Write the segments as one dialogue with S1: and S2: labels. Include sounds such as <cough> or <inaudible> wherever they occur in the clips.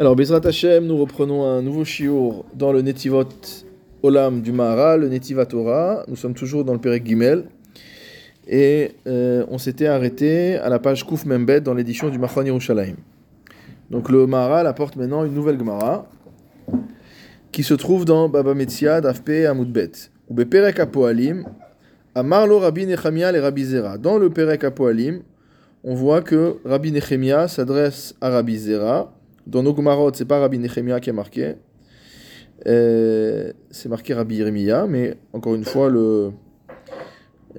S1: Alors, Bezrat Hashem, nous reprenons un nouveau shiur dans le Netivot Olam du Maharal, le Netivat Torah. Nous sommes toujours dans le Perek Gimel. Et euh, on s'était arrêté à la page Kouf Membet dans l'édition du Machon Yerushalayim. Donc le Maharal apporte maintenant une nouvelle Gemara qui se trouve dans Baba Metzia d'Afpe Amoudbet. Ou Perek Apoalim, Amarlo Rabbi Nechemia et Rabbi Zera. Dans le Perek Apoalim, on voit que Rabbi Nechemia s'adresse à Rabbi Zera dans nos Gomarot, c'est pas Rabbi Nechemia qui est marqué. Euh, c'est marqué Rabbi Yeremia, mais encore une fois, le,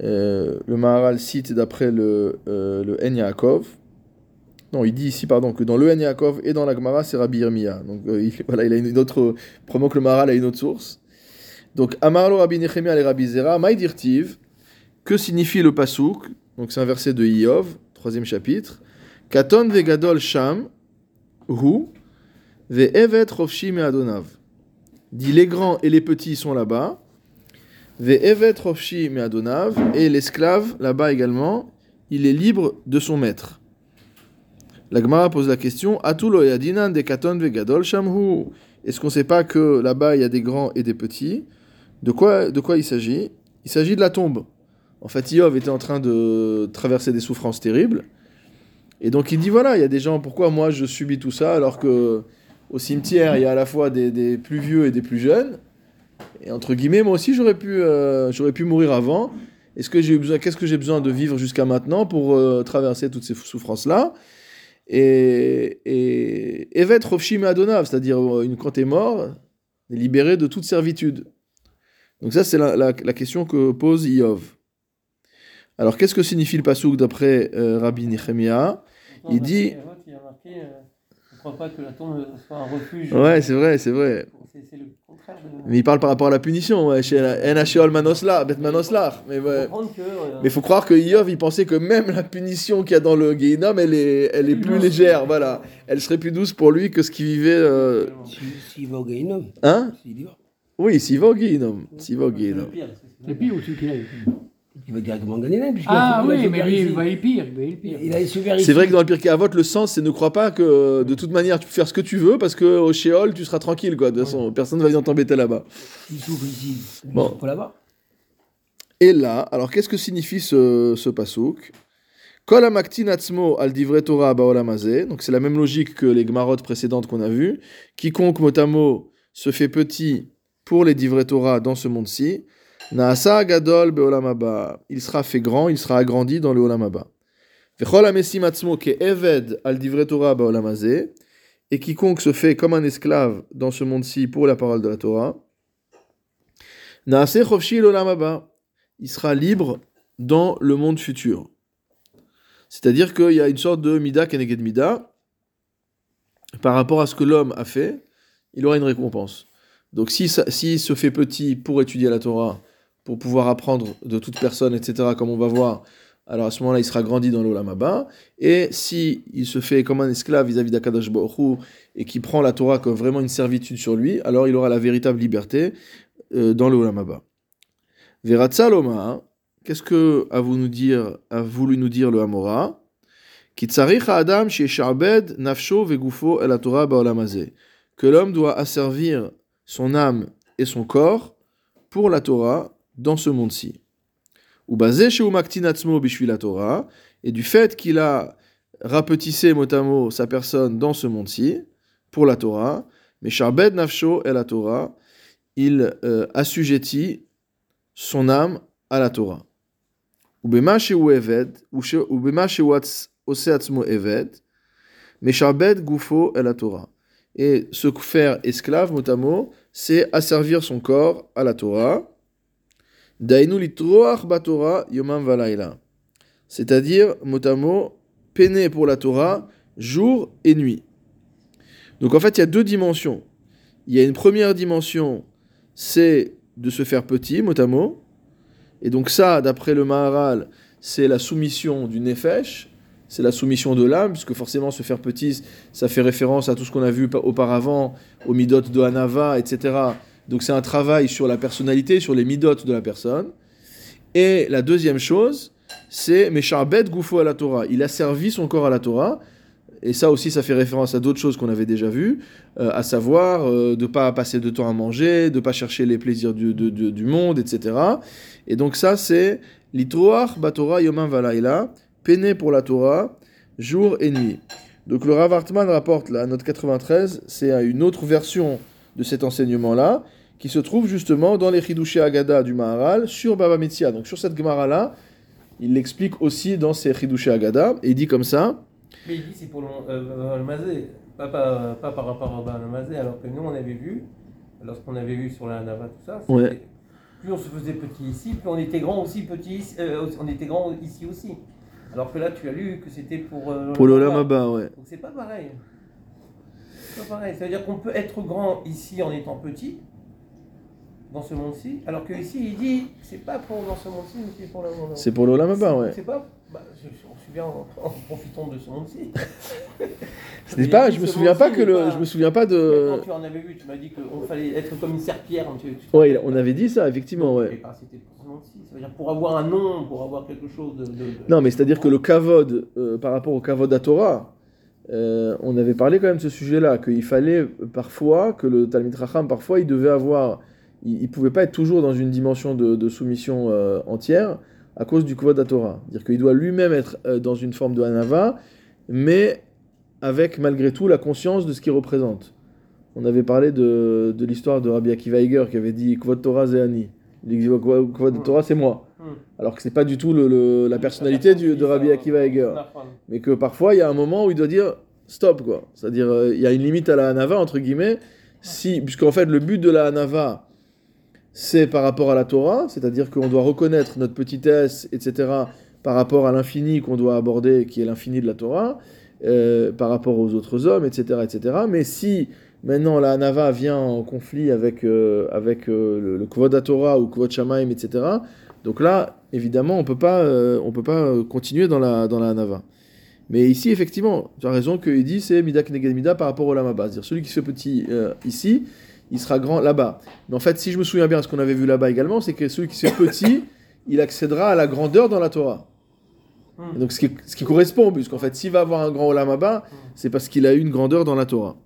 S1: euh, le Maharal cite d'après le, euh, le En Yaakov. Non, il dit ici, pardon, que dans le En Yaakov et dans la Gemara, c'est Rabbi Yeremia. Donc euh, il, voilà, il a une autre. Probablement que le Maharal a une autre source. Donc, Amarlo Rabbi Nechemia et Rabbi Zera, Maïdirtiv, que signifie le Pasouk Donc c'est un verset de Iov, troisième chapitre. Katon vegadol sham, Hu, ve'evet rofshi me'adonav. Dit les grands et les petits sont là-bas. Rofshi me'adonav. Et l'esclave, là-bas également, il est libre de son maître. La Gemara pose la question Atulo yadinan de katon ve'gadol shamhu. Est-ce qu'on ne sait pas que là-bas il y a des grands et des petits? De quoi, de quoi il s'agit? Il s'agit de la tombe. En fait, Iov était en train de traverser des souffrances terribles. Et donc il dit voilà, il y a des gens, pourquoi moi je subis tout ça alors que au cimetière il y a à la fois des, plus vieux et des plus jeunes. Et entre guillemets, moi aussi j'aurais pu, euh, j'aurais pu mourir avant. Est-ce que j'ai besoin, qu'est-ce que j'ai besoin de vivre jusqu'à maintenant pour euh, traverser toutes ces souffrances là Et et Evet Rofshim Adonav, c'est-à-dire euh, une quand t'es mort, est libéré de toute servitude. Donc ça c'est la, la, question que pose Iov. Alors qu'est-ce que signifie le pasouk d'après Rabbi Nechemia? Il dit.
S2: Il a marqué, euh, ne crois pas que la tombe soit un refuge.
S1: Ouais, c'est vrai, c'est vrai.
S2: C'est le contraire de.
S1: Mais il parle par rapport à la punition, ouais, chez Enasheol Manoslar, Bet Manoslar. Mais ouais.
S2: Euh,
S1: Mais il faut croire que Iov, il pensait que même la punition qu'il y a dans le Gehinnom, elle est, elle est plus légère, voilà. Elle serait plus douce pour lui que ce qu'il vivait. euh,
S3: Si- S'il va au Gaïnom,
S1: Hein? Oui, s'il va au Gehinnom. S'il va au
S2: c'est le pire,
S4: celui qu'il a eu
S3: il va directement gagner même. puisqu'il
S4: Ah oui, mais lui, il va y pire. Pire.
S1: C'est vrai que dans le Pirkei Avot, le sens, c'est ne crois pas que de toute manière tu peux faire ce que tu veux parce que au Sheol, tu seras tranquille, quoi. De toute façon, personne ne va venir t'embêter là-bas. Bon.
S3: là-bas.
S1: Et là, alors qu'est-ce que signifie ce, ce pasouk? Al Torah. Donc c'est la même logique que les gemarotes précédentes qu'on a vues. Quiconque mot à mot se fait petit pour les divrei Torah dans ce monde-ci, naasa gadol be'olam. Il sera fait grand, il sera agrandi dans le olam haba. Vechol ke eved al Torah. Et quiconque se fait comme un esclave dans ce monde-ci pour la parole de la Torah, naase chofshi l'olam il sera libre dans le monde futur. C'est-à-dire qu'il y a une sorte de mida keneged mida. Par rapport à ce que l'homme a fait, il aura une récompense. Donc s'il si s'il se fait petit pour étudier la Torah, pour pouvoir apprendre de toute personne, etc., comme on va voir, alors à ce moment-là, il sera grandi dans l'Olam Abba. Et si il se fait comme un esclave vis-à-vis d'Akadash Baruch et qui prend la Torah comme vraiment une servitude sur lui, alors il aura la véritable liberté euh, dans le Olam Abba. Veratsaloma, hein. qu'est-ce que a voulu nous dire, a voulu nous dire le Hamora nafsho vegufo el Torah. Que l'homme doit asservir son âme et son corps pour la Torah dans ce monde-ci. La et du fait qu'il a rapetissé mot à mot sa personne dans ce monde-ci pour la Torah, mais sharbed nafsho el Torah, il euh, assujettit son âme à la Torah. Eved, meshabed gufo el Torah. Et se faire esclave, mot à mot, c'est asservir son corps à la Torah. Dainu litroach batorah yomam valaila. C'est-à-dire, mot à mot, peiner pour la Torah jour et nuit. Donc en fait, il y a deux dimensions. Il y a une première dimension, c'est de se faire petit, mot à mot. Et donc ça, d'après le Maharal, c'est la soumission du Nefesh, c'est la soumission de l'âme, puisque forcément se faire petit, ça fait référence à tout ce qu'on a vu auparavant, aux midot de Hanava, etc. Donc c'est un travail sur la personnalité, sur les midot de la personne. Et la deuxième chose, c'est Mesharbet Goufo à la Torah. Il a servi son corps à la Torah. et ça aussi, ça fait référence à d'autres choses qu'on avait déjà vues, euh, à savoir euh, de ne pas passer de temps à manger, de ne pas chercher les plaisirs du, de- de- du monde, etc. Et donc ça, c'est l'Itroach Batora Yomam Valaila, peiner pour la Torah, jour et nuit. Donc le Rav Hartman rapporte la note 93, c'est une autre version de cet enseignement-là, qui se trouve justement dans les Chidushé Agada du Maharal, sur Baba Metzia. Donc sur cette Gemara-là, il l'explique aussi dans ses Chidushé Agada, et il dit comme ça,
S2: Mais il dit c'est pour le, euh, le Mazé, pas, pas, pas par rapport au Mazé, alors que nous on avait vu, lorsqu'on avait vu sur la Nava tout ça,
S1: Ouais.
S2: plus on se faisait petit ici, plus on était grand aussi petit ici, euh, on était grand ici aussi. Alors que là tu as lu que c'était pour, euh,
S1: pour le.
S2: Haba,
S1: ouais.
S2: Donc c'est pas pareil. C'est pas pareil. C'est-à-dire qu'on peut être grand ici en étant petit, dans ce monde-ci, alors que ici il dit c'est pas pour dans ce monde-ci, mais c'est pour le monde.
S1: C'est pour le Olam Haba, ouais.
S2: C'est pas. Bah, je, je me souviens en, en profitant de ce monde-ci. <laughs>
S1: N'est pas, je me souviens pas que le, je me souviens pas de.
S2: Quand tu en avais vu, tu m'as dit qu'il fallait être comme une serpillère. Tu-
S1: Ouais, on avait dit ça, effectivement, ouais.
S2: bah, c'était pour ce monde-ci. Ça veut dire pour avoir un nom, pour avoir quelque chose de. de- de-
S1: Non, mais c'est-à-dire que le kavod, euh, par rapport au kavod à Torah, euh, on avait parlé quand même de ce sujet-là, qu'il fallait parfois, que le Talmid Racham, parfois, il devait avoir, il, il pouvait pas être toujours dans une dimension de, de soumission euh, entière à cause du kavod à Torah. C'est-à-dire qu'il doit lui-même être euh, dans une forme de hanava, mais avec malgré tout la conscience de ce qu'il représente. On avait parlé de, de l'histoire de Rabbi Akiva Eiger qui avait dit Kvod Torah Zéani. Il dit Kvod Torah c'est moi.
S2: Hmm.
S1: Alors que c'est pas du tout le- le- la personnalité du- de Rabbi Akiva Eiger. Mais que parfois il y a un moment où il doit dire stop quoi. C'est-à-dire euh, il y a une limite à la Hanava entre guillemets. Si, puisqu'en fait le but de la Hanava c'est par rapport à la Torah, c'est-à-dire qu'on doit reconnaître notre petitesse, etc. par rapport à l'infini qu'on doit aborder, qui est l'infini de la Torah, euh, par rapport aux autres hommes, etc., etc. Mais si maintenant la Hanava vient en conflit avec, euh, avec euh, le, le Kvod HaTorah ou Kvod Shamaim, etc., donc là, évidemment, on peut pas, on peut pas continuer dans la, dans la Hanava. Mais ici, effectivement, tu as raison qu'il dit c'est Mida Kneged Mida par rapport au Lamaba. C'est-à-dire celui qui se petit ici, il sera grand là-bas. Mais en fait, si je me souviens bien, ce qu'on avait vu là-bas également, c'est que celui qui fait petit, il accédera à la grandeur dans la Torah.
S2: Hmm.
S1: Et donc, ce qui, ce qui correspond, puisqu'en fait, s'il va avoir un grand Olamaba, c'est parce qu'il a eu une grandeur dans la Torah.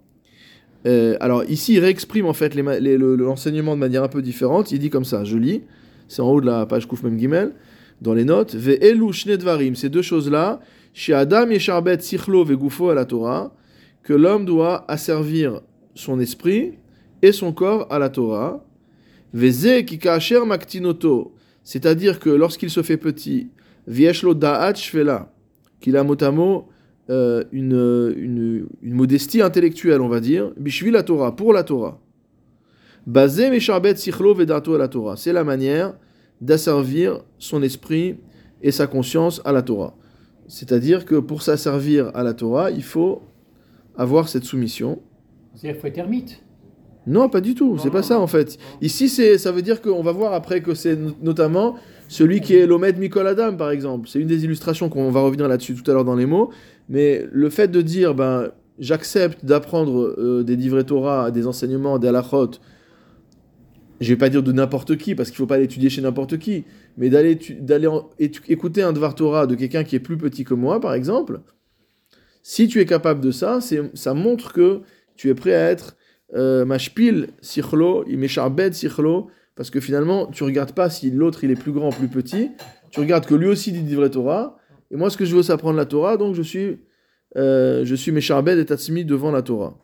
S1: Euh, alors, ici, il réexprime en fait le- l'enseignement de manière un peu différente. Il dit comme ça, je lis, c'est en haut de la page Kouf Mem Gimel, dans les notes, Ve'elu shne dvarim, ces deux choses-là, chez Adam Yesharbet Sichlo Vegufo à la Torah, que l'homme doit asservir son esprit et son corps à la Torah. Veze kikaasher maktinoto, c'est-à-dire que lorsqu'il se fait petit, vieshlo da'at shvela, qu'il a mot euh, une, une, modestie intellectuelle, on va dire, bishvi la Torah, pour la Torah. Basé mesharbet sichlo vedato la Torah, c'est la manière d'asservir son esprit et sa conscience à la Torah. C'est-à-dire que pour s'asservir à la Torah, il faut avoir cette soumission.
S4: C'est-à-dire qu'il faut être ermite.
S1: Non, pas du tout, c'est pas ça en fait. Ici, c'est, ça veut dire qu'on va voir après que c'est no- notamment celui qui est l'Omed Mikol Adam, par exemple. C'est une des illustrations qu'on va revenir là-dessus tout à l'heure dans les mots. Mais le fait de dire, ben, j'accepte d'apprendre euh, des livrets Torah, des enseignements, des halachot, je vais pas dire de n'importe qui, parce qu'il faut pas l'étudier chez n'importe qui, mais d'aller, d'aller écouter un Dvar Torah de quelqu'un qui est plus petit que moi, par exemple, si tu es capable de ça, c'est, ça montre que tu es prêt à être euh, mashpil parce que finalement, tu regardes pas si l'autre il est plus grand ou plus petit, tu regardes que lui aussi dit du vrai Torah, et moi ce que je veux c'est apprendre la Torah, donc je suis, euh, je suis mesharbed et tatsmi devant la Torah.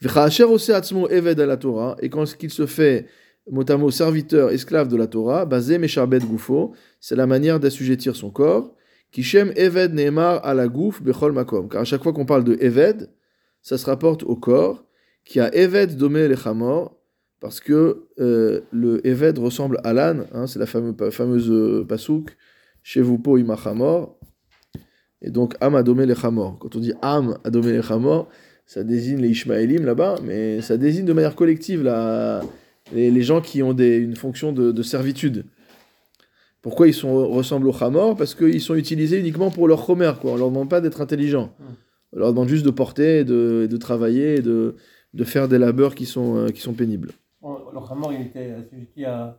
S1: Eved la Torah, et quand il se fait mot serviteur, esclave de la Torah, basé gufo, c'est la manière d'assujettir son corps, kishem eved à la gouf bechol makom, car à chaque fois qu'on parle de eved, ça se rapporte au corps, qui a Eved domé les Chamor, parce que euh, le Eved ressemble à l'âne, hein, c'est la fameuse, fameuse euh, pasouk, chez vous po ima Chamor, et donc Am a domé les Chamor. Quand on dit Am a domé les Chamor, ça désigne les Ishmaélim là-bas, mais ça désigne de manière collective la, les, les gens qui ont des, une fonction de, de servitude. Pourquoi ils sont, ressemblent aux Chamor? Parce qu'ils sont utilisés uniquement pour leur Chomer, quoi. on leur demande pas d'être intelligents. On leur demande juste de porter, de, de travailler, de, de faire des labeurs qui sont, euh, qui sont pénibles.
S2: Bon, Le Hamor, il était assujetti à,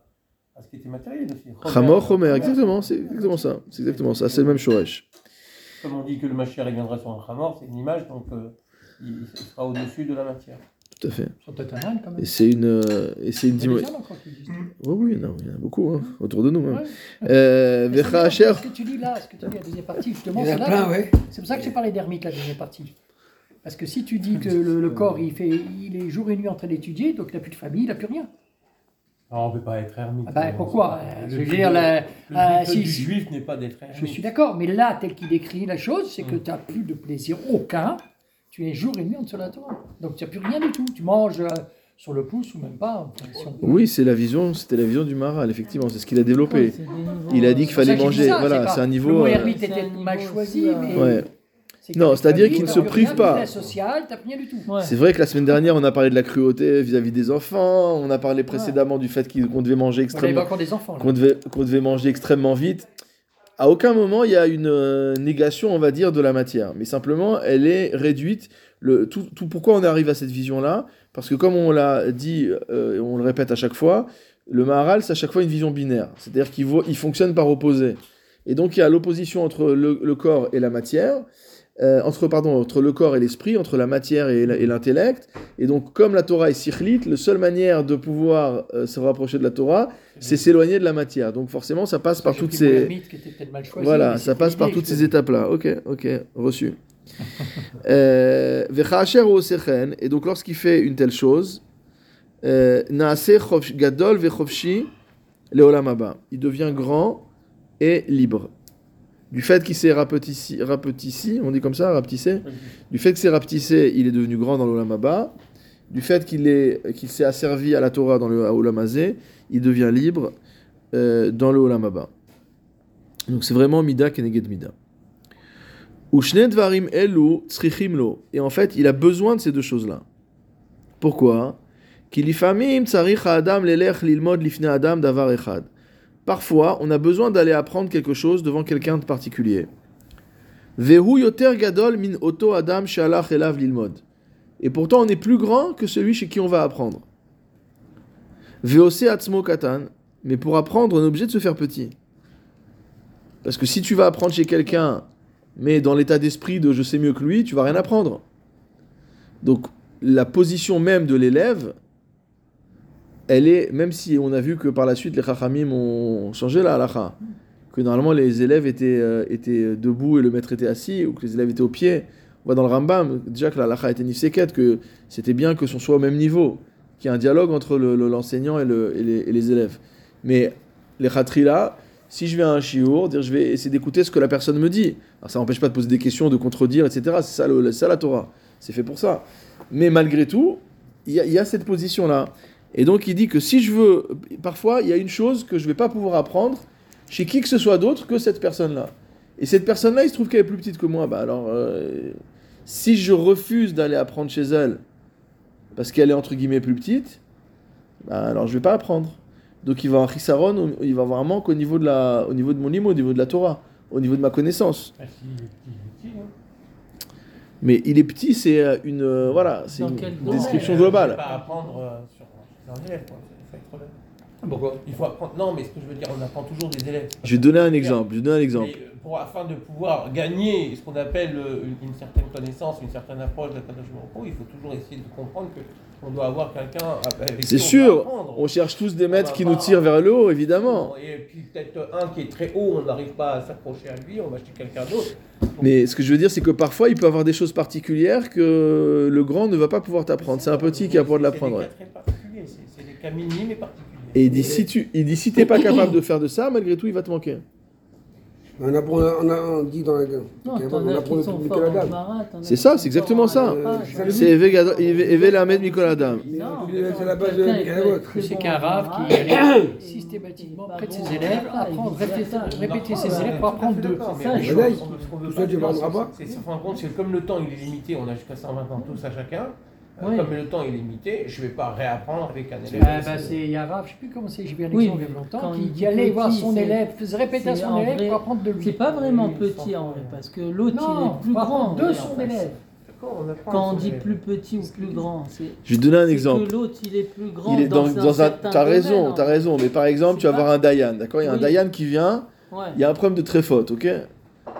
S2: à ce qui était matériel aussi.
S1: Chamor, Chomer, exactement, c'est exactement ça. C'est exactement ça, c'est le même Shoresh.
S2: Comme on dit que le Mashiach il viendra sur un Khamor, c'est une image, donc euh, il, sera au-dessus de la matière.
S1: Tout à fait. Et c'est une, euh, et c'est une dimension.
S4: qui disent ça.
S1: Oui, oui, non, il y en a beaucoup hein, autour de nous. hein.
S4: Ouais.
S1: Euh.
S4: Ce que tu dis là, ce que tu dis la deuxième partie, justement,
S3: Il y en
S4: c'est
S3: a
S4: là.
S3: plein, ouais.
S4: C'est pour ça que j'ai parlé d'ermite, la deuxième partie. Parce que si tu dis que le, le corps, il, fait, il est jour et nuit en train d'étudier, donc il n'a plus de famille, il n'a plus rien.
S2: Alors on ne peut pas être ermite.
S4: Ah ben, pourquoi Euh,
S2: Le
S4: Je veux
S2: but
S4: dire, la-
S2: le
S4: euh, si- si-
S2: juif n'est pas d'être ermite.
S4: Je suis d'accord, mais là, tel qu'il décrit la chose, c'est que
S2: Mm.
S4: tu n'as plus de plaisir aucun. Tu es jour et nuit en dessous de la Torah. Donc tu n'as plus rien du tout. Tu manges euh, sur le pouce ou même pas.
S1: Oui, c'est la vision, c'était la vision du Maral, effectivement, c'est ce qu'il a développé. Il a dit
S5: euh,
S1: qu'il fallait manger, voilà, c'est un
S4: Le
S1: niveau.
S4: mot
S1: euh,
S4: ermite était mal choisi,
S5: euh,
S4: mais.
S1: Non, c'est-à-dire
S4: plus
S1: qu'il ne se
S4: famille,
S1: prive
S4: t'as plus
S1: pas.
S5: Ouais.
S1: C'est vrai que la semaine dernière, on a parlé de la cruauté vis-à-vis des enfants, on a parlé précédemment du fait qu'on devait manger extrêmement, qu'on devait, qu'on devait manger extrêmement vite. À aucun moment il y a une euh, négation, on va dire, de la matière, mais simplement elle est réduite. Le, tout, tout pourquoi on arrive à cette vision-là? Parce que comme on l'a dit, euh, et on le répète à chaque fois, le Maharal c'est à chaque fois une vision binaire, c'est-à-dire qu'il il fonctionne par opposé. Et donc il y a l'opposition entre le, le corps et la matière, euh, entre, pardon, entre le corps et l'esprit, entre la matière et l'intellect. Et donc, comme la Torah est sikhlit, la seule manière de pouvoir euh, se rapprocher de la Torah, c'est s'éloigner de la matière. Donc, forcément, ça passe par toutes ces.
S4: choisi,
S1: Voilà, ça passe par toutes ces étapes-là. Ok, ok, reçu. Euh, et donc lorsqu'il fait une telle chose, gadol. Il devient grand et libre. Du fait qu'il s'est rapetissé, on dit comme ça, rapetissé, du fait qu'il s'est rapetissé, il est devenu grand dans l'olam haba. Du fait qu'il est- qu'il s'est asservi à la Torah dans le olam hazé, il devient libre euh, dans le olam haba. Donc c'est vraiment mida keneged mida. Elu tzrichim lo. Et en fait, il a besoin de ces deux choses-là. Pourquoi? Adam adam davar echad. Parfois, on a besoin d'aller apprendre quelque chose devant quelqu'un de particulier. Vehu yoter gadol min adam shalach elav lilmod. Et pourtant, on est plus grand que celui chez qui on va apprendre. Atzmo katan. Mais pour apprendre, on est obligé de se faire petit. Parce que si tu vas apprendre chez quelqu'un, mais dans l'état d'esprit de je sais mieux que lui, tu vas rien apprendre. Donc la position même de l'élève, elle est, même si on a vu que par la suite les chachamim ont changé la halakha, que normalement les élèves étaient, euh, étaient debout et le maître était assis, ou que les élèves étaient au pied. On voit dans le Rambam déjà que la halakha était nifseket, que c'était bien que son soit au même niveau, qu'il y ait un dialogue entre le- le- l'enseignant et, le- et les, élèves. Mais les khatrila, si je vais à un shiur, dire je vais essayer d'écouter ce que la personne me dit. Alors ça n'empêche pas de poser des questions, de contredire, etc. C'est ça, la Torah. C'est fait pour ça. Mais malgré tout, il y, a- il y a cette position-là. Et donc il dit que si je veux, parfois il y a une chose que je ne vais pas pouvoir apprendre chez qui que ce soit d'autre que cette personne-là. Et cette personne-là, il se trouve qu'elle est plus petite que moi. Bah alors, euh, si je refuse d'aller apprendre chez elle parce qu'elle est entre guillemets plus petite, bah alors je vais pas apprendre. Donc il va avoir un chisaron, il va avoir un manque au niveau de la, au niveau de mon limo, au niveau de la Torah, au niveau de ma connaissance.
S2: Ah, hein.
S1: Mais il est petit, c'est euh, une, euh, voilà, c'est une description
S2: Euh,
S1: globale.
S2: Élève, quoi. Faut être.
S4: Pourquoi?
S2: Il faut apprendre. Non, mais ce que je veux dire, on apprend toujours des élèves.
S1: Je vais donner un exemple. Je vais donner un exemple.
S2: Mais, euh, pour, afin de pouvoir gagner ce qu'on appelle euh, une, une certaine connaissance, une certaine approche de la Kadosh Baruch Hu, il faut toujours essayer de comprendre que on doit avoir quelqu'un avec
S1: C'est
S2: on
S1: sûr, on cherche tous des maîtres qui nous tirent vers le haut, évidemment.
S2: Et puis peut-être un qui est très haut, on n'arrive pas à s'approcher à lui, on va acheter quelqu'un d'autre.
S1: Mais ce que je veux dire, c'est que parfois, il peut avoir des choses particulières que le grand ne va pas pouvoir t'apprendre. C'est un petit qui va pouvoir l'apprendre.
S2: Cas et
S1: il dit, si tu, il dit, si t'es pas capable de faire de ça, malgré tout, il va te manquer.
S3: On apprend, on, a, on dit dans la
S5: Non,
S3: on
S5: t'en
S3: apprend
S5: as qui
S3: le
S5: sont
S3: public
S5: forts
S3: à la
S5: en
S3: dame.
S5: Gemara, t'en as
S1: C'est ça, c'est exactement ça.
S3: Euh,
S1: C'est Eve Lamed Nicolas Adam.
S5: Non,
S3: C'est la base de
S4: C'est qu'un rave qui allait systématiquement près de ses élèves, apprendre, répéter, ses élèves pour apprendre d'eux.
S3: Tout
S2: pas
S3: ça, tu vendras pas.
S2: c'est- comme le temps il est limité, on a jusqu'à 120 ans tous à chacun. Euh,
S5: Oui.
S2: Comme le temps est limité, je ne vais pas réapprendre avec un élève.
S4: Ah, bah, c'est il y a un rave, je sais plus comment c'est, j'ai un
S5: Oui,
S4: il y a
S5: mais
S4: longtemps, qui,
S5: il
S4: qui
S5: dit
S4: allait
S5: petit,
S4: voir son élève, faisait répéter à son élève
S5: vrai-
S4: pour apprendre de lui.
S5: C'est pas vraiment petit en vrai, parce que l'autre il est plus grand.
S4: de son élève.
S5: Quand on dit plus petit ou plus grand, c'est
S1: Je vais te donner un exemple.
S5: que l'autre il est plus grand.
S1: Il est dans,
S5: un
S1: dans un. T'as raison, t'as raison. Mais par exemple, tu vas
S5: pas-
S1: avoir un Dayan, d'accord? Il y a un
S5: Oui.
S1: Dayan qui vient.
S5: Ouais.
S1: il y a un problème de tréfote, ok?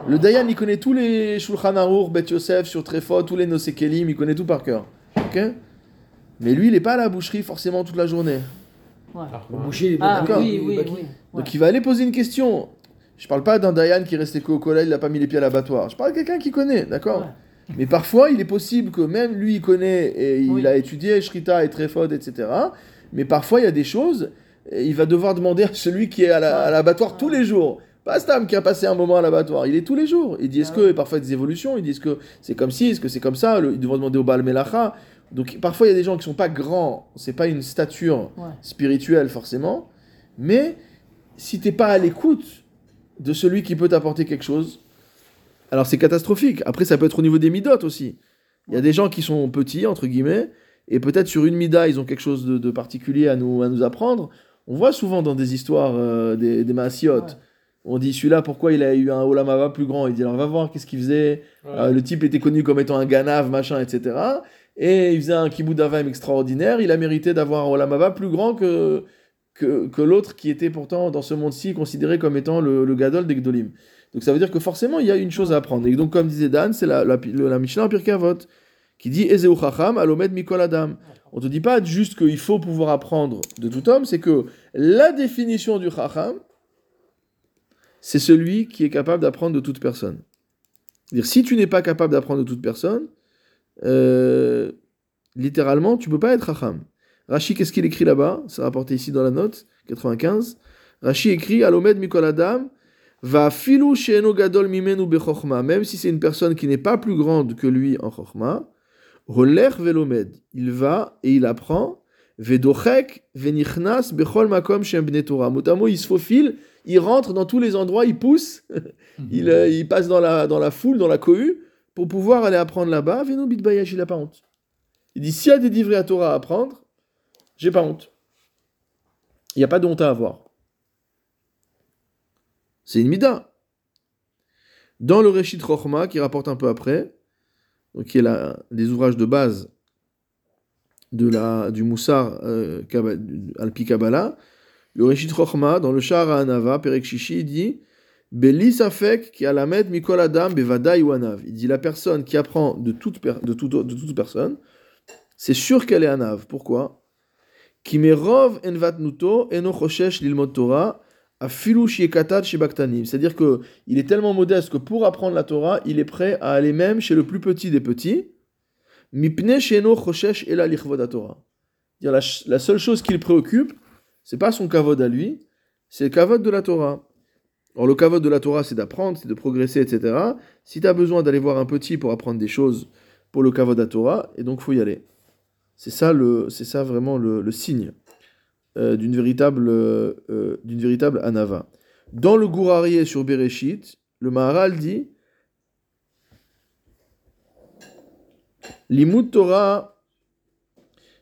S1: Le Dayan, il connaît tous les Shulchan Aruch, Bet Yosef, sur Trefot, tous les Nosekelim, il connaît tout par cœur. Ok Mais lui, il n'est pas à la boucherie forcément toute la journée.
S5: Ouais.
S3: Le boucher, il est
S5: Ah oui, oui, oui.
S1: Donc il va aller poser une question. Je parle pas d'un Dayan qui est resté qu'au collège, il n'a pas mis les pieds à l'abattoir. Je parle de quelqu'un qui connaît, d'accord
S5: Ouais.
S1: Mais parfois, il est possible que même lui, il connaît et il
S5: Oui.
S1: a étudié Shrita et Trefod, etc. Mais parfois, il y a des choses, et il va devoir demander à celui qui est à la- à l'abattoir tous les jours. Pas Stam qui a passé un moment à l'abattoir, il est tous les jours. Il dit est-ce
S5: Ah
S1: que,
S5: oui.
S1: et parfois il y a des évolutions, il dit est-ce que c'est comme ci, est-ce que c'est comme ça, le- il devra demander au Baal Melacha. Donc parfois, il y a des gens qui sont pas grands, c'est pas une stature
S5: Ouais.
S1: spirituelle forcément, mais si t'es pas à l'écoute de celui qui peut t'apporter quelque chose, alors c'est catastrophique. Après, ça peut être au niveau des midotes aussi. Il y a des gens qui sont petits, entre guillemets, et peut-être sur une mida, ils ont quelque chose de, de particulier à nous, à nous apprendre. On voit souvent dans des histoires euh, des, des Maassiot,
S5: Ouais.
S1: on dit celui-là, pourquoi il a eu un Olamava plus grand? Il dit alors va voir qu'est-ce qu'il faisait. Euh, le type était connu comme étant un ganav, machin, etc. Et il faisait un kibbutz extraordinaire. Il a mérité d'avoir un Olamava plus grand que, que, que l'autre qui était pourtant dans ce monde-ci considéré comme étant le, le gadol des Gdolim. Donc ça veut dire que forcément il y a une chose à apprendre. Et donc comme disait Dan, c'est la, la, le- la Mishnah en qui dit Ezeu chacham alomed mikol adam. On te dit pas juste qu'il faut pouvoir apprendre de tout homme, c'est que la définition du chacham, c'est celui qui est capable d'apprendre de toute personne. C'est-à-dire, si tu n'es pas capable d'apprendre de toute personne, euh, littéralement, tu peux pas être Racham. Rashi, qu'est-ce qu'il écrit là-bas? C'est rapporté ici dans la note, 95. Rashi écrit Alomed Mikol Adam, va filu she'eno gadol mimenu bechokma, même si c'est une personne qui n'est pas plus grande que lui en chokma, roler velomed, il va et il apprend, vedochek venichnas bechol makom shem bnei Torah. Mot à mot, il se faufile, il rentre dans tous les endroits, il pousse, <laughs> il, euh, il passe dans la, dans la foule, dans la cohue, pour pouvoir aller apprendre là-bas. Veno bitbayash, il n'a pas honte. Il dit s'il y a des livrets à Torah à apprendre, j'ai pas honte. Il n'y a pas de honte à avoir. C'est une mida. Dans le Reshit Rochma, qui rapporte un peu après, qui est la, des ouvrages de base de la, du Moussar euh, Alpi Kabbalah, le Reshit Rochma, dans le Shara Anava, Perek Shishi, dit Beli Safek ki alamed mikol adam. Il dit la personne qui apprend de toute, de de toute personne, c'est sûr qu'elle est anav. Pourquoi? C'est-à-dire que il est tellement modeste que pour apprendre la Torah, il est prêt à aller même chez le plus petit des petits. Torah. La, la seule chose qui le préoccupe, c'est pas son kavod à lui, c'est le kavod de la Torah. Or, le kavod de la Torah, c'est d'apprendre, c'est de progresser, etc. Si tu as besoin d'aller voir un petit pour apprendre des choses pour le kavod à Torah, et donc faut y aller. C'est ça, le, c'est ça vraiment le, le signe euh, d'une véritable, euh, euh, d'une véritable anava. Dans le Gourarié sur Bereshit, le Maharal dit Limud Torah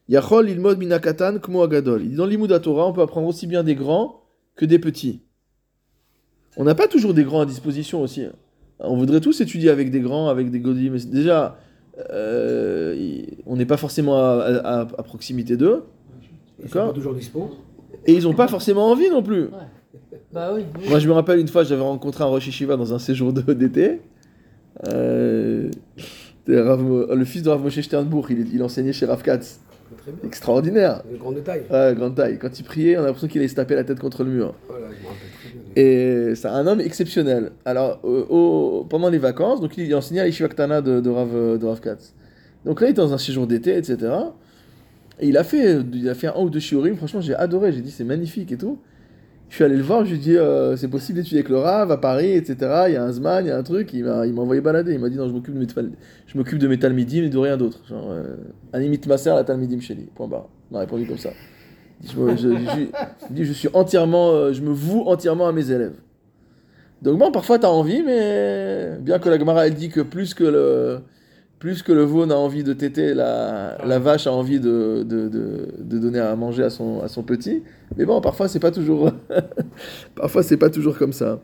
S1: Yachol lilmod minakatan kmo agadol. Dans Limud à Torah, on peut apprendre aussi bien des grands que des petits. On n'a pas toujours des grands à disposition aussi. hein. On voudrait tous étudier avec des grands, avec des godis, mais déjà, euh, on n'est pas forcément à, à- à proximité d'eux,
S3: Ils sont toujours dispo.
S1: et ils n'ont pas forcément envie non plus.
S5: Bah oui. oui.
S1: Moi, je me rappelle une fois, j'avais rencontré un Rosh Yeshiva dans un séjour d'été. Euh, le fils de Rav Moshe Sternbourg, il, il enseignait chez Rav Katz.
S3: Très bien.
S1: Extraordinaire.
S3: De grande taille.
S1: Ouais, grande taille. Quand il priait, on a l'impression qu'il allait se taper la tête contre le mur.
S3: Voilà, je
S1: Et c'est un homme exceptionnel. Alors, au- au- pendant les vacances, donc il enseignait à l'Yeshiva Ktana de, de, Rav, de Rav Katz. Donc là, il était dans un séjour d'été, etc. Et il a fait, il a fait un ou deux shiurim. Franchement, j'ai adoré. J'ai dit, c'est magnifique et tout. Je suis allé le voir, je lui ai dit, euh, c'est possible d'étudier avec le Rav à Paris, etc. Il y a un Zman, il y a un truc. Il m'a il m'a envoyé balader. Il m'a dit, non, je m'occupe de mes, je m'occupe de mes talmidim et de rien d'autre. Genre, euh, animite ma sœur, la talmidim chez lui. Point barre. Il m'a répondu comme ça. Je, me- je- je- je dis, je suis entièrement, euh, je me voue entièrement à mes élèves. Donc bon, parfois tu as envie, mais bien que la Gemara elle dit que plus que le, plus que le veau n'a envie de téter, la, la vache a envie de, de, de, de donner à manger à son, à son petit. Mais bon, parfois c'est pas toujours, <laughs> parfois c'est pas toujours comme ça.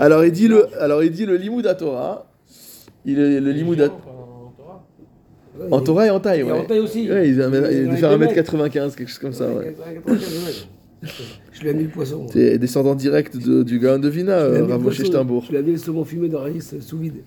S1: Alors il dit le, alors il dit le Torah. Il est le en Torah et en taille.
S3: Et
S1: Ouais.
S3: en taille aussi.
S1: Ouais, il,
S3: Il
S1: il
S3: est
S1: devait
S3: avec
S1: faire
S3: des mecs.
S1: 1m95, quelque chose comme ça. Ouais.
S3: Avec- avec 95 mètres. Je lui ai mis le poisson.
S1: T'es descendant direct de- du Gaon de Vina,
S3: poisson.
S1: Steinbourg.
S3: Je lui ai mis le saumon fumé dans la liste sous vide.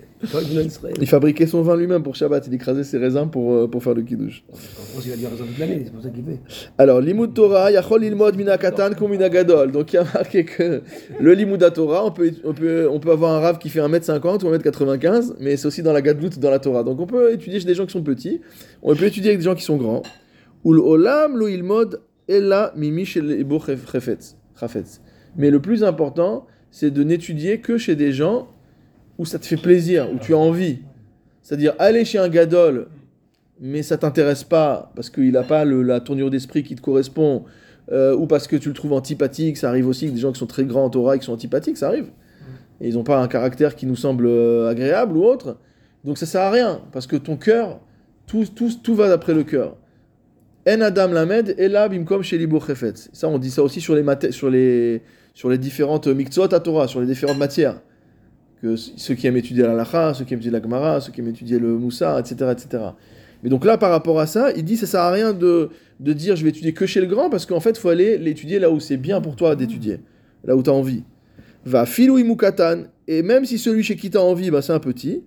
S3: Il
S1: fabriquait son vin lui-même pour Shabbat, il écrasait ses raisins pour, euh, pour faire le kiddush.
S3: En France, il a bien raison toute l'année, c'est pour ça qu'il fait.
S1: Alors, Limud Torah, Yachol Ilmod Mina Katan Kum Mina Gadol. Donc, il y a marqué que le Limud Torah, on peut, on, peut, on peut avoir un rave qui fait 1m50 ou 1m95, mais c'est aussi dans la Gadlut, dans la Torah. Donc, on peut étudier chez des gens qui sont petits, on peut étudier avec des gens qui sont grands. Ou le Olam Lo Ilmod Ella Mimi Shel Ebo Chafetz. Chafetz. Mais le plus important, c'est de n'étudier que chez des gens où ça te fait plaisir, où tu as envie. C'est-à-dire aller chez un gadol, mais ça t'intéresse pas parce qu'il n'a pas la tournure d'esprit qui te correspond, euh, ou parce que tu le trouves antipathique, ça arrive aussi que des gens qui sont très grands en Torah et qui sont antipathiques, ça arrive. Et ils n'ont pas un caractère qui nous semble euh, agréable ou autre. Donc ça sert à rien, parce que ton cœur, tout, tout, tout va d'après le cœur. En Adam Lamed, Ela Bimkom Shelibo Chefetz. Ça, on dit ça aussi sur les, sur les, sur les différentes miktsot à Torah, sur les différentes matières. Que ceux qui aiment étudier la lacha, ceux qui aiment étudier la Gemara, ceux qui aiment étudier le Moussa, etc., etc. Mais donc là, par rapport à ça, il dit ça sert à rien de, de dire je vais étudier que chez le grand, parce qu'en fait, il faut aller l'étudier là où c'est bien pour toi d'étudier, là où tu as envie. Va filou imukatan, et même si celui chez qui tu as envie, bah, c'est un petit,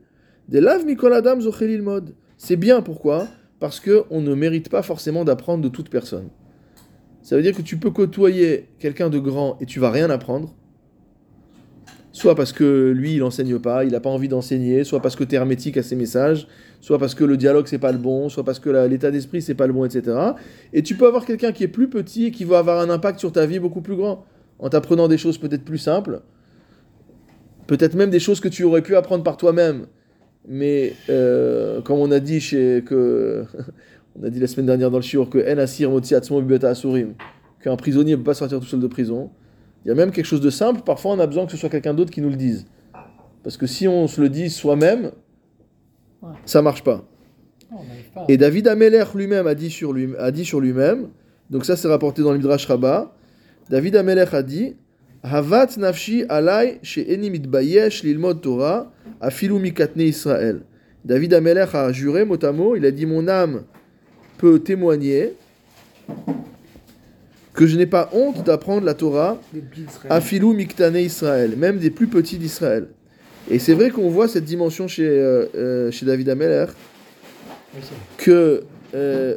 S1: des lav mikol adam zochelil mod. C'est bien, pourquoi? Parce qu'on ne mérite pas forcément d'apprendre de toute personne. Ça veut dire que tu peux côtoyer quelqu'un de grand et tu vas rien apprendre. Soit parce que lui, il enseigne pas, il n'a pas envie d'enseigner, soit parce que tu es hermétique à ses messages, soit parce que le dialogue c'est pas le bon, soit parce que l'état d'esprit c'est pas le bon, etc. Et tu peux avoir quelqu'un qui est plus petit et qui va avoir un impact sur ta vie beaucoup plus grand, en t'apprenant des choses peut-être plus simples, peut-être même des choses que tu aurais pu apprendre par toi-même, mais euh, comme on a dit chez que <laughs> on a dit la semaine dernière dans le shiur que En Asir Asurim, qu'un prisonnier ne peut pas sortir tout seul de prison. Il y a même quelque chose de simple, parfois on a besoin que ce soit quelqu'un d'autre qui nous le dise. Parce que si on se le dit soi-même,
S5: Ouais.
S1: ça marche.
S4: Non, pas.
S1: Et David Ameler lui-même a dit sur lui a dit sur lui-même, donc ça c'est rapporté dans le Midrash Rabbah. David Ameler a dit Havat nafshi alai lilmod Torah afilu mikatne Israël. David Ameler a juré mot à mot, il a dit mon âme peut témoigner que je n'ai pas honte d'apprendre la Torah. Afilou Miktane Israël, même des plus petits d'Israël. Et c'est vrai qu'on voit cette dimension chez, euh, euh, chez David Ameller, que euh,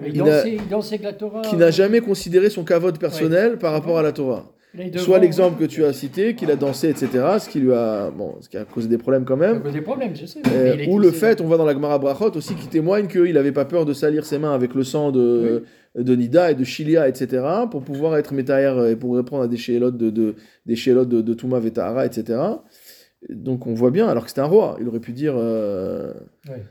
S4: Il,
S1: Il
S4: dansait, il dansait avec la Torah.
S1: qui n'a jamais considéré son kavod personnel par rapport à la Torah. Soit l'exemple que tu as cité, qu'il a dansé, etc., ce qui lui a, bon, ce qui a causé des problèmes quand même.
S4: des problèmes, je sais.
S1: Euh, ou le
S4: c'est-
S1: fait, on voit dans la Gemara Brachot aussi, qui témoigne qu'il n'avait pas peur de salir ses mains avec le sang de, de Nida et de Shilia, etc., pour pouvoir être métaïr et pour répondre à des shélotes de, de, des shélotes de, de Touma Vetahara, etc. Donc on voit bien, alors que c'était un roi, il aurait pu dire. euh,
S4: Ouais.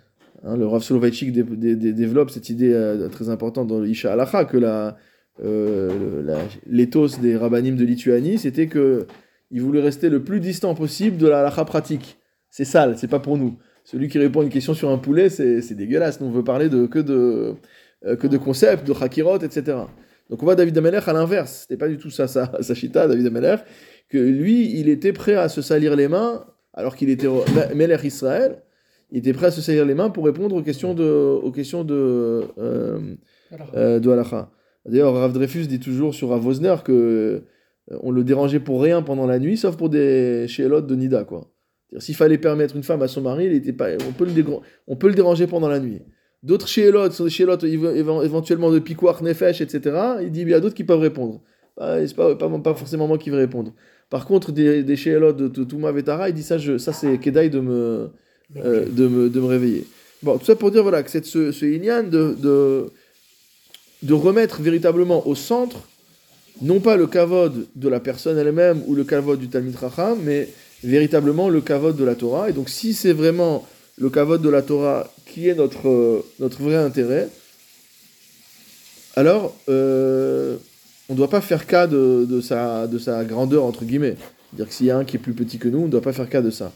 S1: hein, le Rav Soloveitchik dé- dé- dé- développe cette idée euh, très importante dans le Isha Halacha, que la, euh, l'éthos des rabbinim de Lituanie, c'était que il voulait rester le plus distant possible de la halacha pratique. C'est sale, c'est pas pour nous. Celui qui répond à une question sur un poulet, c'est dégueulasse. Nous, on veut parler de, que, de, euh, que de concepts, de chakirot, etc. Donc on voit David Ameller à l'inverse. C'était pas du tout ça, sa, <laughs> sa chita, David Ameller, que lui, il était prêt à se salir les mains, alors qu'il était ro- Meller Israël, il était prêt à se salir les mains pour répondre aux questions de, aux questions de, euh, euh, de halacha. D'ailleurs, Rav Dreyfus dit toujours sur Rav Wosner que euh, on le dérangeait pour rien pendant la nuit, sauf pour des shélotes de Nida, quoi. S'il fallait permettre une femme à son mari, il était pas, on, peut le dégra- on peut le déranger pendant la nuit. D'autres shélotes sont des éventuellement de piquoir, nefesh, etc. Il dit il y a d'autres qui peuvent répondre. Bah, c'est pas, pas, pas forcément moi qui vais répondre. Par contre, des, des shélotes de T- Touma Vetara, il dit ça, je, ça c'est Kedai de me, euh, de, me, de me réveiller. Bon, tout ça pour dire voilà, que cette, ce, ce Inyan de, de, de remettre véritablement au centre, non pas le kavod de la personne elle-même ou le kavod du Talmid Racham, mais véritablement le kavod de la Torah. Et donc, si c'est vraiment le kavod de la Torah qui est notre, euh, notre vrai intérêt, alors euh, on ne doit pas faire cas de, de, sa, de sa grandeur, entre guillemets. C'est-à-dire que s'il y a un qui est plus petit que nous, on ne doit pas faire cas de ça.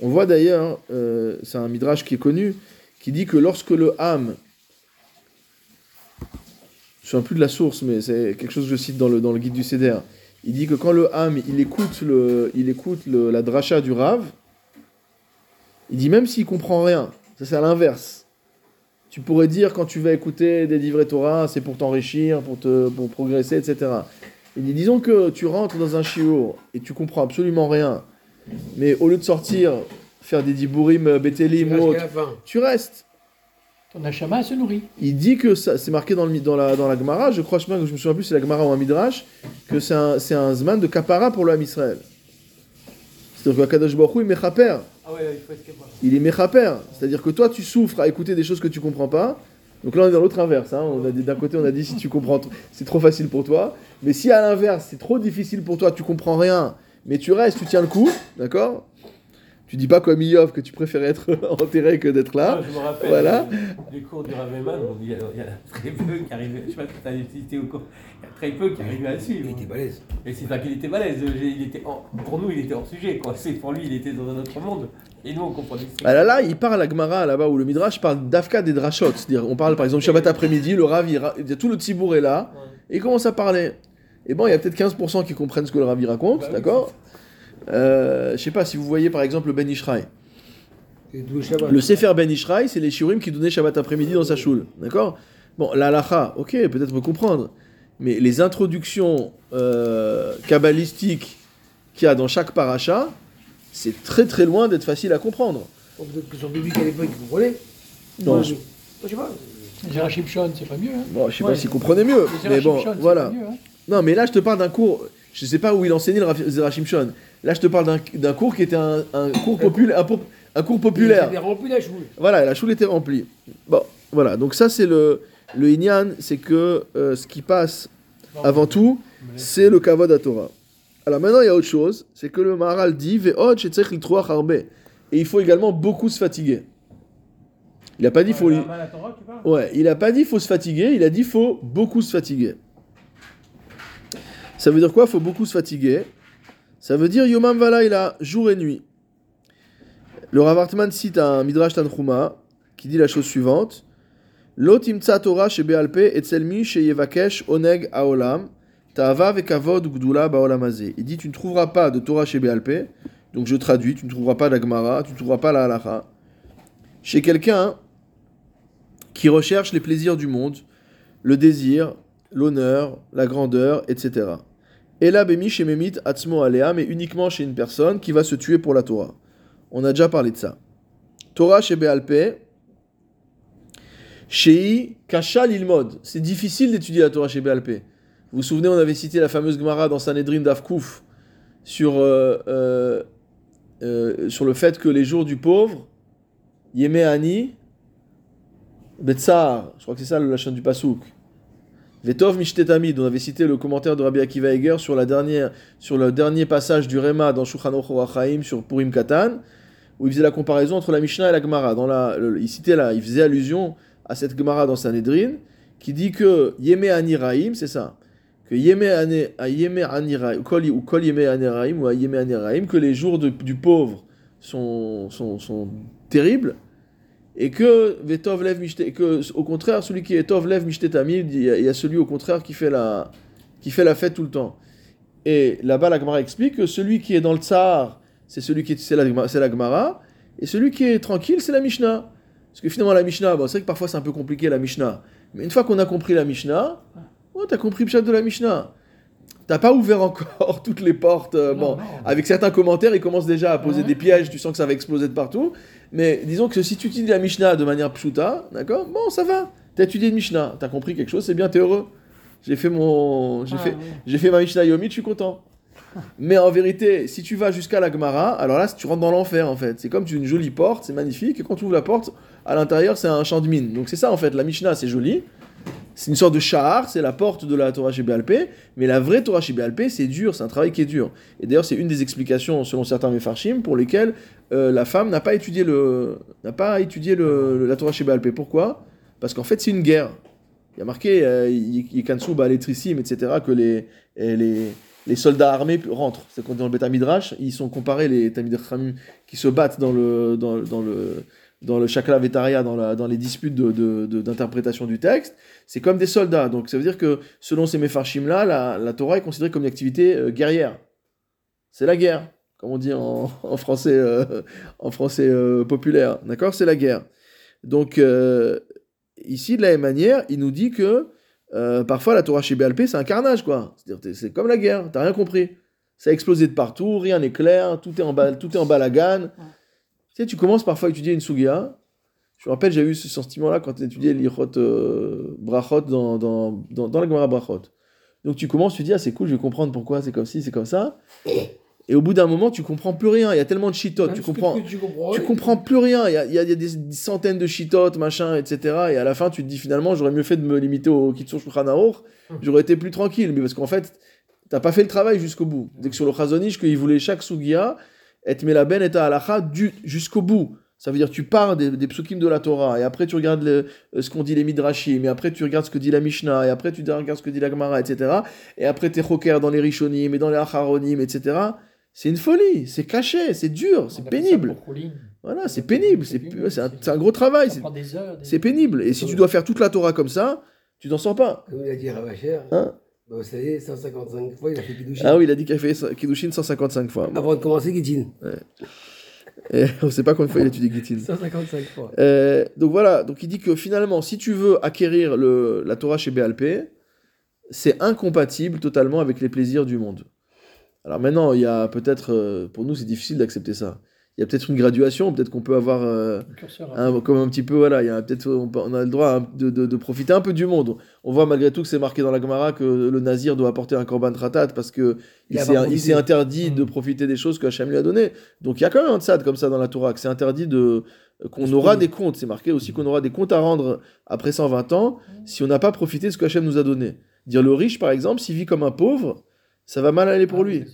S1: On voit d'ailleurs, euh, c'est un midrash qui est connu, qui dit que lorsque le Ham, je ne souviens plus de la source, mais c'est quelque chose que je cite dans le, dans le guide du CDR, il dit que quand le Ham, il écoute, le, il écoute le- la dracha du Rav, il dit même s'il comprend rien, ça c'est à l'inverse. Tu pourrais dire quand tu vas écouter des livrets Torah, c'est pour t'enrichir, pour, te, pour progresser, etc. Il dit, disons que tu rentres dans un shiur et tu comprends absolument rien, mais au lieu de sortir, faire des dibourim, euh, bétélim ou autre, tu restes.
S4: Ton achama se nourrit.
S1: Il dit que ça, c'est marqué dans, le, dans, la, dans la Gemara, je crois, je, me je me souviens plus, c'est la Gemara ou un Midrash, que c'est un, c'est un zman de kapara pour le Ham Israël. C'est-à-dire que Kadosh Baruch Hu, il mechaper.
S2: Ah ouais, il faut.
S1: Il est mechaper. C'est-à-dire que toi, tu souffres à écouter des choses que tu comprends pas. Donc là, on est dans l'autre inverse. hein. On a dit- D'un côté, on a dit si tu comprends, c'est trop facile pour toi. Mais si à l'inverse, c'est trop difficile pour toi, tu comprends rien, mais tu restes, tu tiens le coup, d'accord? Tu dis pas comme Iov que tu préférais être <laughs> enterré que d'être là.
S2: Ah, je me rappelle
S1: Voilà.
S2: des cours du Rav Eman, on dit, il y a- il y a très peu qui arrivaient, je sais pas si tu as au cours, il y a très peu qui arrivaient à suivre.
S3: Il était balèze.
S2: Et c'est pas qu'il était balèze, il était pour nous il était hors sujet, quoi. C'est pour lui il était dans un autre monde, et nous on comprenait ça.
S1: Ah là là, il parle à Gemara là-bas où le Midrash parle d'Afka des Drashot. C'est-à-dire, on parle par exemple Shabbat après-midi, le Rav, il ra- il y a tout le Tzibour est là, et il commence à parler. Et bon, il y a peut-être 15% qui comprennent ce que le Rav il raconte,
S2: Bah oui,
S1: d'accord euh, Je sais pas si vous voyez par exemple le Ben Ishraï.
S3: Le
S1: Sefer Ben Ishraï, c'est les shiurim qui donnaient Shabbat après-midi dans sa choule. D'accord? Bon, la halacha, ok, peut-être peut comprendre. Mais les introductions euh, kabbalistiques qu'il y a dans chaque paracha, c'est très très loin d'être facile à comprendre.
S3: Bon, Peut-être que son public à l'époque, il comprenait.
S1: Non,
S3: Moi,
S1: je-
S3: je sais pas.
S4: Shimshon, c'est pas mieux. Hein.
S1: Bon, je sais
S4: Ouais.
S1: pas s'il comprenait mieux, mais bon,
S4: Shimshon, c'est
S1: voilà.
S4: mieux, hein.
S1: Non, mais là, je te parle d'un cours. Je sais pas où il enseignait le Rav- Zera Shimshon. Là, je te parle d'un- cours qui était un, un cours populaire. Un, cours populaire.
S3: Il rempli la choule.
S1: Voilà, la choule était remplie. Bon, voilà. Donc ça, c'est le le Inyan, c'est que euh, ce qui passe avant tout, c'est le kavod à Torah. Alors maintenant, il y a autre chose, c'est que le Maharal dit. Et il faut également beaucoup se fatiguer. Il a pas dit faut. Ouais, il a pas dit faut se fatiguer, il a dit faut beaucoup se fatiguer. Ça veut dire quoi? Faut beaucoup se fatiguer. Ça veut dire Yomam jour et nuit. Le Rav Hartman cite un Midrash Tanchuma qui dit la chose suivante Torah chez et Tselmi chez Oneg Aolam Ta'ava vekavod ugdula baolam hazeh. Il dit tu ne trouveras pas de Torah chez Bealpe, donc je traduis, tu ne trouveras pas d'Agmara, tu ne trouveras pas la halacha. Chez quelqu'un qui recherche les plaisirs du monde, le désir, l'honneur, la grandeur, etc. Et là, Bemi chez Memit Atzmo Alea, mais uniquement chez une personne qui va se tuer pour la Torah. On a déjà parlé de ça. Torah chez Bealpe, chez Kasha Lilmod. C'est difficile d'étudier la Torah chez Bealpe. Vous vous souvenez, on avait cité la fameuse Gemara dans Sanhedrin d'Afkouf sur, euh, euh, euh, sur le fait que les jours du pauvre, Yemé Ani, Betsar, je crois que c'est ça le lachon du Pasouk. Vetov Mishtetami, on avait cité le commentaire de Rabbi Akiva Eger sur, la dernière, sur le dernier passage du Réma dans Shulchan Orachaim sur Purim Katan, où il faisait la comparaison entre la Mishnah et la Gemara. Dans la, il, citait là, il faisait allusion à cette Gemara dans Sanhedrin, qui dit que Yeme Aniraim, c'est ça, que Yeme Aniraim, ou Aniraim, ou que les jours du pauvre sont, sont, sont terribles, et que que au contraire celui qui est Tov Lev Mishtetami, il y a- celui au contraire qui fait la qui fait la fête tout le temps. Et là-bas la Gemara explique que celui qui est dans le tsar, c'est celui qui est c'est la c'est la Gemara et celui qui est tranquille, c'est la Mishnah. Parce que finalement la Mishnah, bon, c'est vrai que parfois c'est un peu compliqué la Mishnah, mais une fois qu'on a compris la Mishnah, oh, t'as compris le de la Mishnah. T'as pas ouvert encore <laughs> toutes les portes. euh,
S4: Non,
S1: bon,
S4: non.
S1: avec certains commentaires, ils commencent déjà à poser des pièges, tu sens que ça va exploser de partout. Mais disons que si tu étudies la Mishnah de manière pshuta, d'accord Bon, ça va. T'as étudié une Mishnah, t'as compris quelque chose, c'est bien, t'es heureux. J'ai fait mon, j'ai
S5: Ah,
S1: fait,
S5: oui.
S1: j'ai fait ma Mishnah Yomi, je suis content. <laughs> Mais en vérité, si tu vas jusqu'à la Gemara, alors là, tu rentres dans l'enfer en fait. C'est comme tu as une jolie porte, c'est magnifique, et quand tu ouvres la porte, à l'intérieur, c'est un champ de mine. Donc c'est ça en fait, la Mishnah, c'est joli. C'est une sorte de shahar, c'est la porte de la Torah chez mais la vraie Torah chez c'est dur, c'est un travail qui est dur. Et d'ailleurs, c'est une des explications, selon certains Mefarshim, pour lesquelles euh, la femme n'a pas étudié, le, n'a pas étudié le, la Torah chez Béalpé. Pourquoi? Parce qu'en fait, c'est une guerre. Il y a marqué, euh, Yikansu Baletrissim, etc., que les, les, les soldats armés rentrent. C'est quand dans le Beth Midrash, ils sont comparés, les Chachamim, qui se battent dans le, dans le, dans le Shakla Vetaria, dans, dans les disputes d'interprétation du texte, c'est comme des soldats. Donc ça veut dire que selon ces Mefarshim-là, la, Torah est considérée comme une activité euh, guerrière. C'est la guerre, comme on dit en, français, euh, en français euh, populaire. D'accord? C'est la guerre. Donc, euh, ici, de la même manière, il nous dit que euh, parfois la Torah chez BLP, c'est un carnage, quoi. C'est-à-dire, c'est comme la guerre, t'as rien compris. Ça a explosé de partout, rien n'est clair, tout est en, bal- tout est en balagane. Tu sais, tu commences parfois à étudier une sugia. Je me rappelle, j'ai eu ce sentiment-là quand tu étudiais l'Ichot euh, Brachot dans, dans, dans, dans la Gemara Brachot. Donc tu commences, tu dis, ah c'est cool, je vais comprendre pourquoi c'est comme ci, c'est comme ça. Et au bout d'un moment, tu comprends plus rien. Il y a tellement de shitotes, tu comprends,
S3: Tu comprends,
S1: tu
S3: ouais.
S1: comprends plus rien. Il y a, il y a- des, centaines de shitotes, machin, etc. Et à la fin, tu te dis finalement, j'aurais mieux fait de me limiter au Kitsur Shulchan Aruch. J'aurais été plus tranquille. Mais parce qu'en fait, t'as pas fait le travail jusqu'au bout. Dès que sur le Chazonish, qu'il voulait chaque sugia, et melaben et halacha du- jusqu'au bout. Ça veut dire tu pars des, des psukim de la Torah, et après tu regardes le- ce qu'ont dit les Midrashim, et après tu regardes ce que dit la Mishnah, et après tu regardes ce que dit la Gemara, etc. Et après t'es choker dans les Rishonim, et dans les Acharonim, etc. C'est une folie, c'est caché, c'est dur, c'est pénible. Voilà, c'est pénible, c'est un, un gros travail, c'est- pénible. Et si tu dois faire toute la Torah comme ça, tu t'en sors pas.
S3: Comme il a dit Ravacher,
S1: Hein?
S3: Vous savez, 155 fois, il a fait Kiddushin.
S1: ah oui, il a dit qu'il a fait Kiddushin 155 fois.
S3: Avant de commencer, Gittin.
S1: Et <laughs> on sait pas combien de fois il a étudié Gittin.
S3: 155 fois.
S1: Euh, donc voilà, donc il dit que finalement, si tu veux acquérir le, la Torah chez BLP, c'est incompatible totalement avec les plaisirs du monde. Alors maintenant, il y a peut-être, euh, pour nous, c'est difficile d'accepter ça. Il y a peut-être une graduation, peut-être qu'on peut avoir euh, un, comme un petit peu, voilà, il y a peut-être, on, a le droit hein, de, de- de profiter un peu du monde. On voit malgré tout que c'est marqué dans la Gemara que le nazir doit apporter un korban tratat parce que
S3: Il
S1: s'est, interdit de
S4: Mm.
S1: profiter des choses que Hachem lui a données. Donc il y a quand même un tzad comme ça dans la Torah, que c'est interdit de qu'on aura des comptes. C'est marqué aussi qu'on aura des comptes à rendre après 120 ans si on n'a pas profité de ce que Hachem nous a donné. Dire le riche, par exemple, s'il vit comme un pauvre, ça va mal aller pour
S4: Ah,
S1: lui.